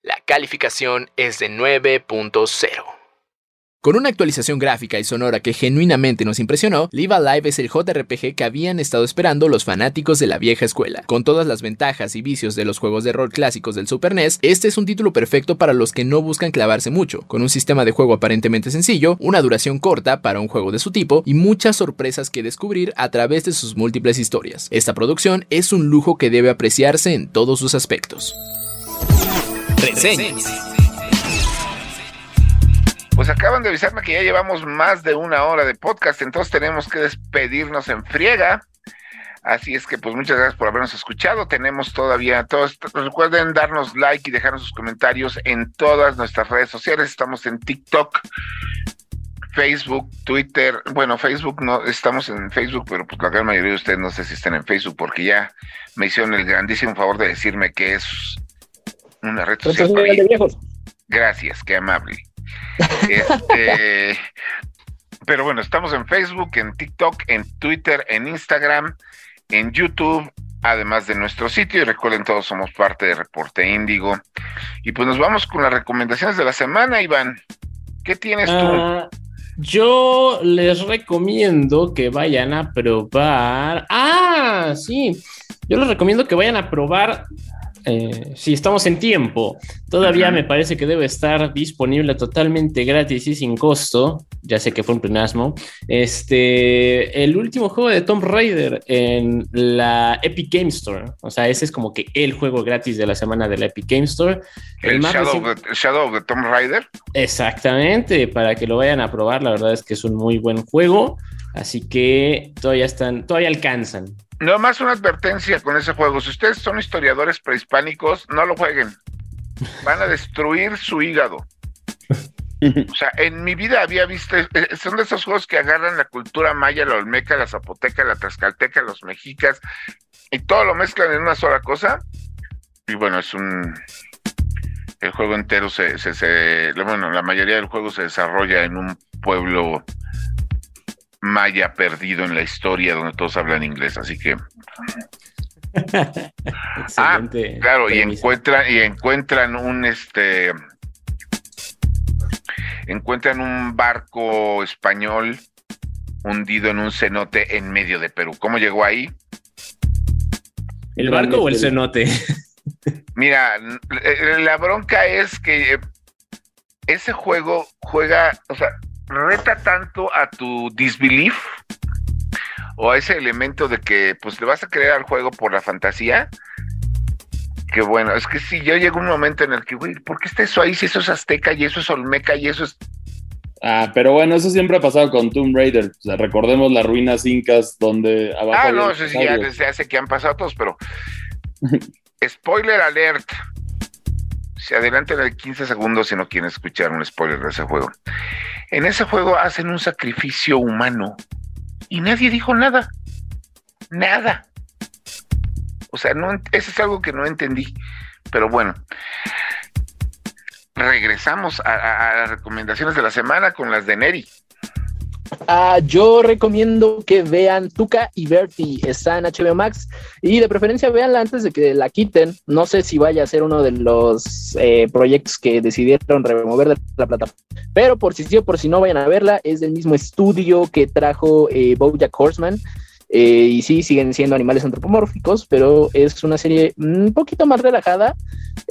La calificación es de 9.0. Con una actualización gráfica y sonora que genuinamente nos impresionó, Live Alive es el JRPG que habían estado esperando los fanáticos de la vieja escuela. Con todas las ventajas y vicios de los juegos de rol clásicos del Super NES, este es un título perfecto para los que no buscan clavarse mucho, con un sistema de juego aparentemente sencillo, una duración corta para un juego de su tipo y muchas sorpresas que descubrir a través de sus múltiples historias. Esta producción es un lujo que debe apreciarse en todos sus aspectos. Reseñas. Pues acaban de avisarme que ya llevamos más de una hora de podcast, entonces tenemos que despedirnos en friega. Así es que pues muchas gracias por habernos escuchado. Tenemos todavía todos, recuerden darnos like y dejarnos sus comentarios en todas nuestras redes sociales. Estamos en TikTok, Facebook, Twitter. Bueno, Facebook no estamos en Facebook, pero pues la gran mayoría de ustedes no sé si están en Facebook porque ya me hicieron el grandísimo favor de decirme que es una red social. Gracias, qué amable. [LAUGHS] Este, pero bueno, estamos en Facebook, en TikTok, en Twitter, en Instagram, en YouTube, además de nuestro sitio. Y recuerden, todos somos parte de Reporte Índigo. Y pues nos vamos con las recomendaciones de la semana, Iván. ¿Qué tienes tú? Ah, yo les recomiendo que vayan a probar. Ah, sí. Yo les recomiendo que vayan a probar eh, si estamos en tiempo, todavía me parece que debe estar disponible totalmente gratis y sin costo. Ya sé que fue un plenasmo. Este, el último juego de Tomb Raider en la Epic Game Store. O sea, ese es como que el juego gratis de la semana de la Epic Game Store. El, Shadow, of the Tomb Raider. Exactamente, para que lo vayan a probar. La verdad es que es un muy buen juego. Así que todavía están, todavía alcanzan. No más una advertencia con ese juego. Si ustedes son historiadores prehispánicos, no lo jueguen. Van a destruir su hígado. O sea, en mi vida había visto, son de esos juegos que agarran la cultura maya, la olmeca, la zapoteca, la tlaxcalteca, los mexicas, y todo lo mezclan en una sola cosa. Y bueno, es un... El juego entero se, se, se bueno, la mayoría del juego se desarrolla en un pueblo maya perdido en la historia donde todos hablan inglés, así que [LAUGHS] ah, claro, y encuentran y encuentran un este encuentran un barco español hundido en un cenote en medio de Perú. ¿Cómo llegó ahí? ¿El barco o el cenote? [LAUGHS] Mira, eh, la bronca es que eh, ese juego juega, o sea, reta tanto a tu disbelief o a ese elemento de que pues le vas a creer al juego por la fantasía. Que bueno, es que si yo llego un momento en el que, güey, ¿por qué está eso ahí? Si eso es azteca y eso es olmeca y eso es Ah, pero bueno, eso siempre ha pasado con Tomb Raider. O sea, recordemos las ruinas incas donde abajo. Ah, no, eso sí, ya desde hace que han pasado todos, pero. [LAUGHS] spoiler alert. Se adelanten de 15 segundos si no quieren escuchar un spoiler de ese juego. En ese juego hacen un sacrificio humano y nadie dijo nada. Nada. O sea, no, eso es algo que no entendí. Pero bueno, regresamos a, las recomendaciones de la semana con las de Neri. Ah, yo recomiendo que vean Tuca y Bertie, está en HBO Max y de preferencia véanla antes de que la quiten. No sé si vaya a ser uno de los eh, proyectos que decidieron remover de la plataforma, pero por si sí o por si no vayan a verla, es del mismo estudio que trajo eh, Bojack Horseman. Eh, y sí, siguen siendo animales antropomórficos, pero es una serie un poquito más relajada.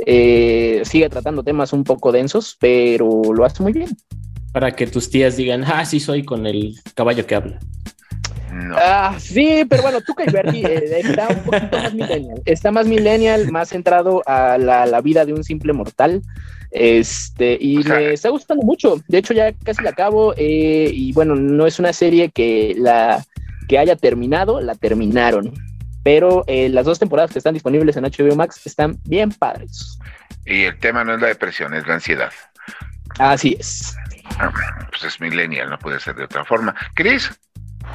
Eh, sigue tratando temas un poco densos, pero lo hace muy bien. Para que tus tías digan, ah, sí, soy con el caballo que habla. Ah, sí, pero bueno, tú y eh, está un poquito más millennial. Está más millennial, más centrado a la, vida de un simple mortal. Este, y me está gustando mucho. De hecho, ya casi la acabo. Eh, y bueno, no es una serie que la que haya terminado, la terminaron. Pero eh, las dos temporadas que están disponibles en HBO Max están bien padres. Y el tema no es la depresión, es la ansiedad. Así es. Pues es millennial, no puede ser de otra forma. Cris.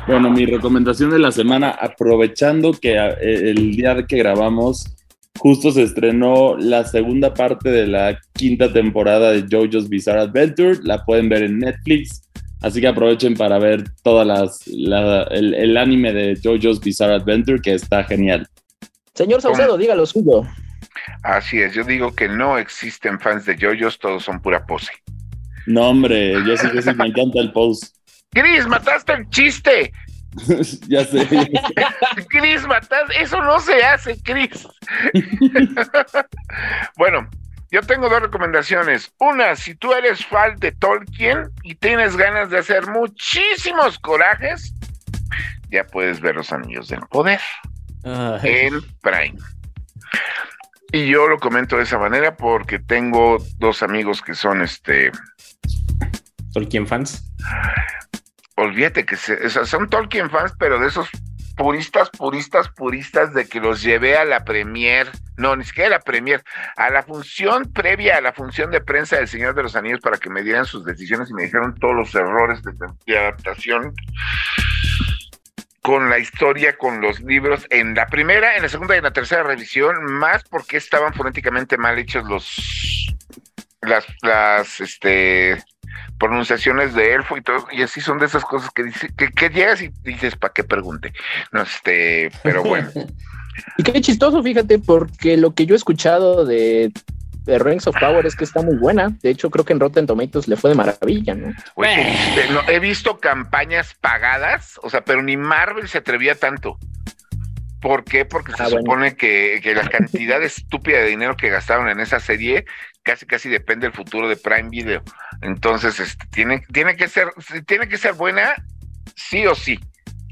Bueno, mi recomendación de la semana, aprovechando que eh, el día que grabamos, justo se estrenó la segunda parte de la quinta temporada de JoJo's Bizarre Adventure. La pueden ver en Netflix. Así que aprovechen para ver todas las, el, anime de JoJo's Bizarre Adventure, que está genial. Señor Saucedo, dígalo suyo. Así es, yo digo que no existen fans de JoJo's, todos son pura pose. No, hombre, yo sí que sí me encanta el post. Chris, mataste el chiste. [LAUGHS] ya sé. Chris, mataste, eso no se hace, Chris. [LAUGHS] bueno, yo tengo dos recomendaciones. Una, si tú eres fan de Tolkien y tienes ganas de hacer muchísimos corajes, ya puedes ver los anillos del poder en Prime. Y yo lo comento de esa manera porque tengo dos amigos que son este Tolkien fans. Olvídate que son Tolkien fans, pero de esos puristas, puristas, puristas de que los llevé a la premier, no, ni siquiera a la premier, a la función previa a la función de prensa del Señor de los Anillos para que me dieran sus decisiones y me dijeron todos los errores de, adaptación con la historia, con los libros, en la primera, en la segunda y en la tercera revisión, más porque estaban fonéticamente mal hechos los las, este pronunciaciones de elfo y todo, y así son de esas cosas que, dice, que, llegas y dices, ¿para qué pregunte? No, este, pero bueno. [LAUGHS] y qué chistoso, fíjate, porque lo que yo he escuchado de, de Rings of Power es que está muy buena. De hecho, creo que en Rotten Tomatoes le fue de maravilla, ¿no? Este, he visto campañas pagadas, o sea, pero ni Marvel se atrevía tanto. ¿Por qué? Porque se ah, supone que, que, la cantidad [LAUGHS] estúpida de dinero que gastaron en esa serie casi casi depende del futuro de Prime Video. Entonces, este, tiene, tiene que ser, tiene que ser buena, sí o sí.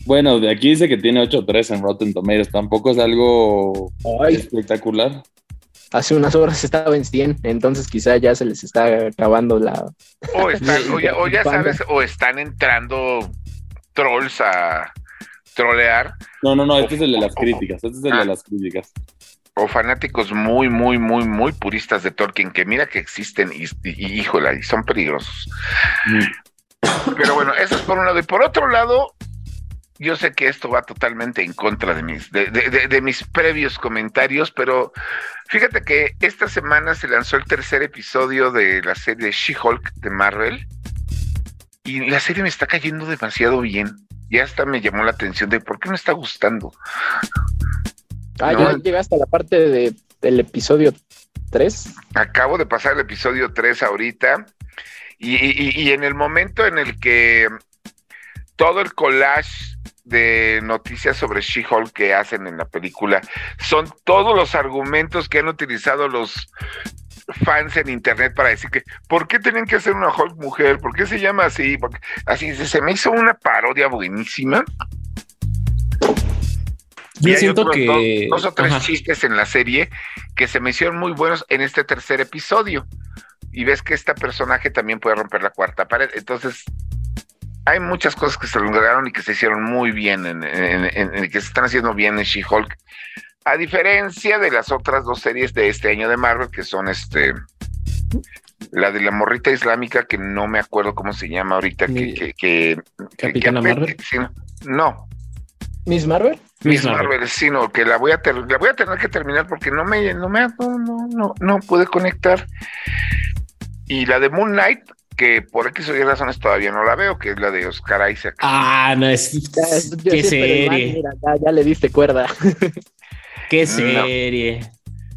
Bueno, de aquí dice que tiene 8.3 en Rotten Tomatoes, tampoco es algo espectacular. Hace unas horas estaba en 100, entonces quizá ya se les está acabando la... O, [LAUGHS] están, o ya sabes, o están entrando trolls a trolear. No, no, no, este es el de las críticas, este es el de ah. las críticas o fanáticos muy, muy, muy, muy puristas de Tolkien, que mira que existen y, híjola, y son peligrosos. Mm. Pero bueno, eso es por un lado. Y por otro lado, yo sé que esto va totalmente en contra de mis, de, de, mis previos comentarios, pero fíjate que esta semana se lanzó el tercer episodio de la serie She-Hulk de Marvel y la serie me está cayendo demasiado bien. Ya hasta me llamó la atención de por qué me está gustando. Ah, ya llegaste a la parte de, del episodio 3. Acabo de pasar el episodio 3 ahorita. Y, en el momento en el que todo el collage de noticias sobre She-Hulk que hacen en la película son todos los argumentos que han utilizado los fans en internet para decir que ¿por qué tienen que hacer una Hulk mujer? ¿Por qué se llama así? Porque, así se me hizo una parodia buenísima. Yo Y siento otros que. dos, dos o tres Ajá. chistes en la serie que se me hicieron muy buenos en este tercer episodio. Y ves que este personaje también puede romper la cuarta pared. Entonces, hay muchas cosas que se lograron y que se hicieron muy bien, en, en- en- en- que se están haciendo bien en She-Hulk. A diferencia de las otras dos series de este año de Marvel, que son este. La de la morrita islámica, que no me acuerdo cómo se llama ahorita, que. Que, que- Capitana que- Marvel. sí, no, Miss Marvel. Miss Miss Marvel. Marvel, sino que la voy a ter- la voy a tener que terminar porque no me no me no no no, no pude conectar. Y la de Moon Knight, que por X o Y razones todavía no la veo, que es la de Oscar Isaac. Ah, no, es. [LAUGHS] Ya, es- Qué man, serie. mira, ya, ya le diste cuerda. [LAUGHS] Qué No. serie.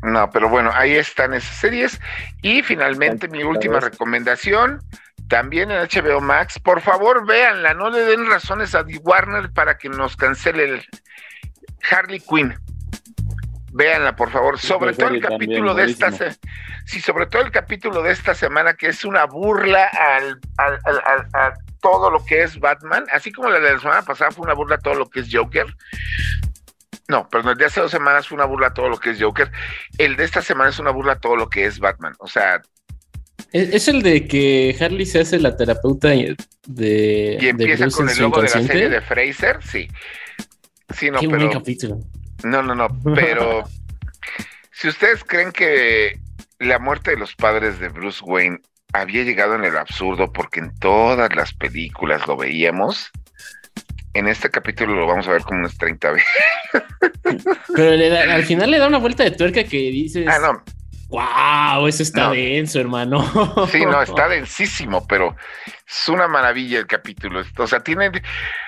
No, pero bueno, ahí están esas series. Y finalmente mi última recomendación, también en HBO Max, por favor véanla, no le den razones a D. Warner para que nos cancele el Harley Quinn. Véanla, por favor, sobre todo el también, capítulo de esta se- sí, sobre todo el capítulo de esta semana que es una burla al, al- al- al- a todo lo que es Batman, así como la de la semana pasada fue una burla a todo lo que es Joker. No, perdón, el de hace dos semanas fue una burla a todo lo que es Joker. El de esta semana es una burla a todo lo que es Batman. O sea, Es, es el de que Harley se hace la terapeuta de. y de empieza Bruce con el logo de la serie de Fraser, sí. Sí, no, Qué buen pero. capítulo. No, no, no, [LAUGHS] pero. si ustedes creen que la muerte de los padres de Bruce Wayne había llegado en el absurdo porque en todas las películas lo veíamos, en este capítulo lo vamos a ver como unas 30 veces. Pero le da- al final le da una vuelta de tuerca que dices. Ah, no, ¡Wow! Eso está No. denso, hermano. [LAUGHS] Sí, no, está [LAUGHS] densísimo, pero es una maravilla el capítulo. O sea, tienen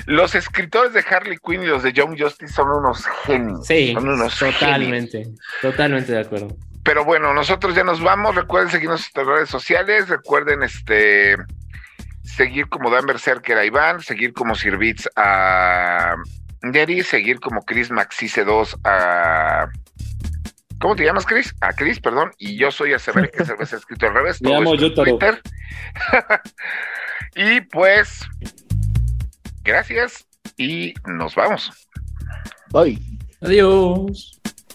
los escritores de Harley Quinn y los de Young Justice son unos genios. Sí, son unos genios. totalmente. Totalmente de acuerdo. Pero bueno, nosotros ya nos vamos. Recuerden seguirnos en nuestras redes sociales. Recuerden este seguir como Dan Berserker a Iván, seguir como Sirvitz a Neri, seguir como Chris Maxice 2 a. ¿Cómo te llamas, Chris? A Chris, perdón. Y yo soy a Sever, que cerveza escrito al revés. [LAUGHS] Me llamo Yotaro. Twitter. [LAUGHS] y pues, gracias y nos vamos. Bye. Adiós.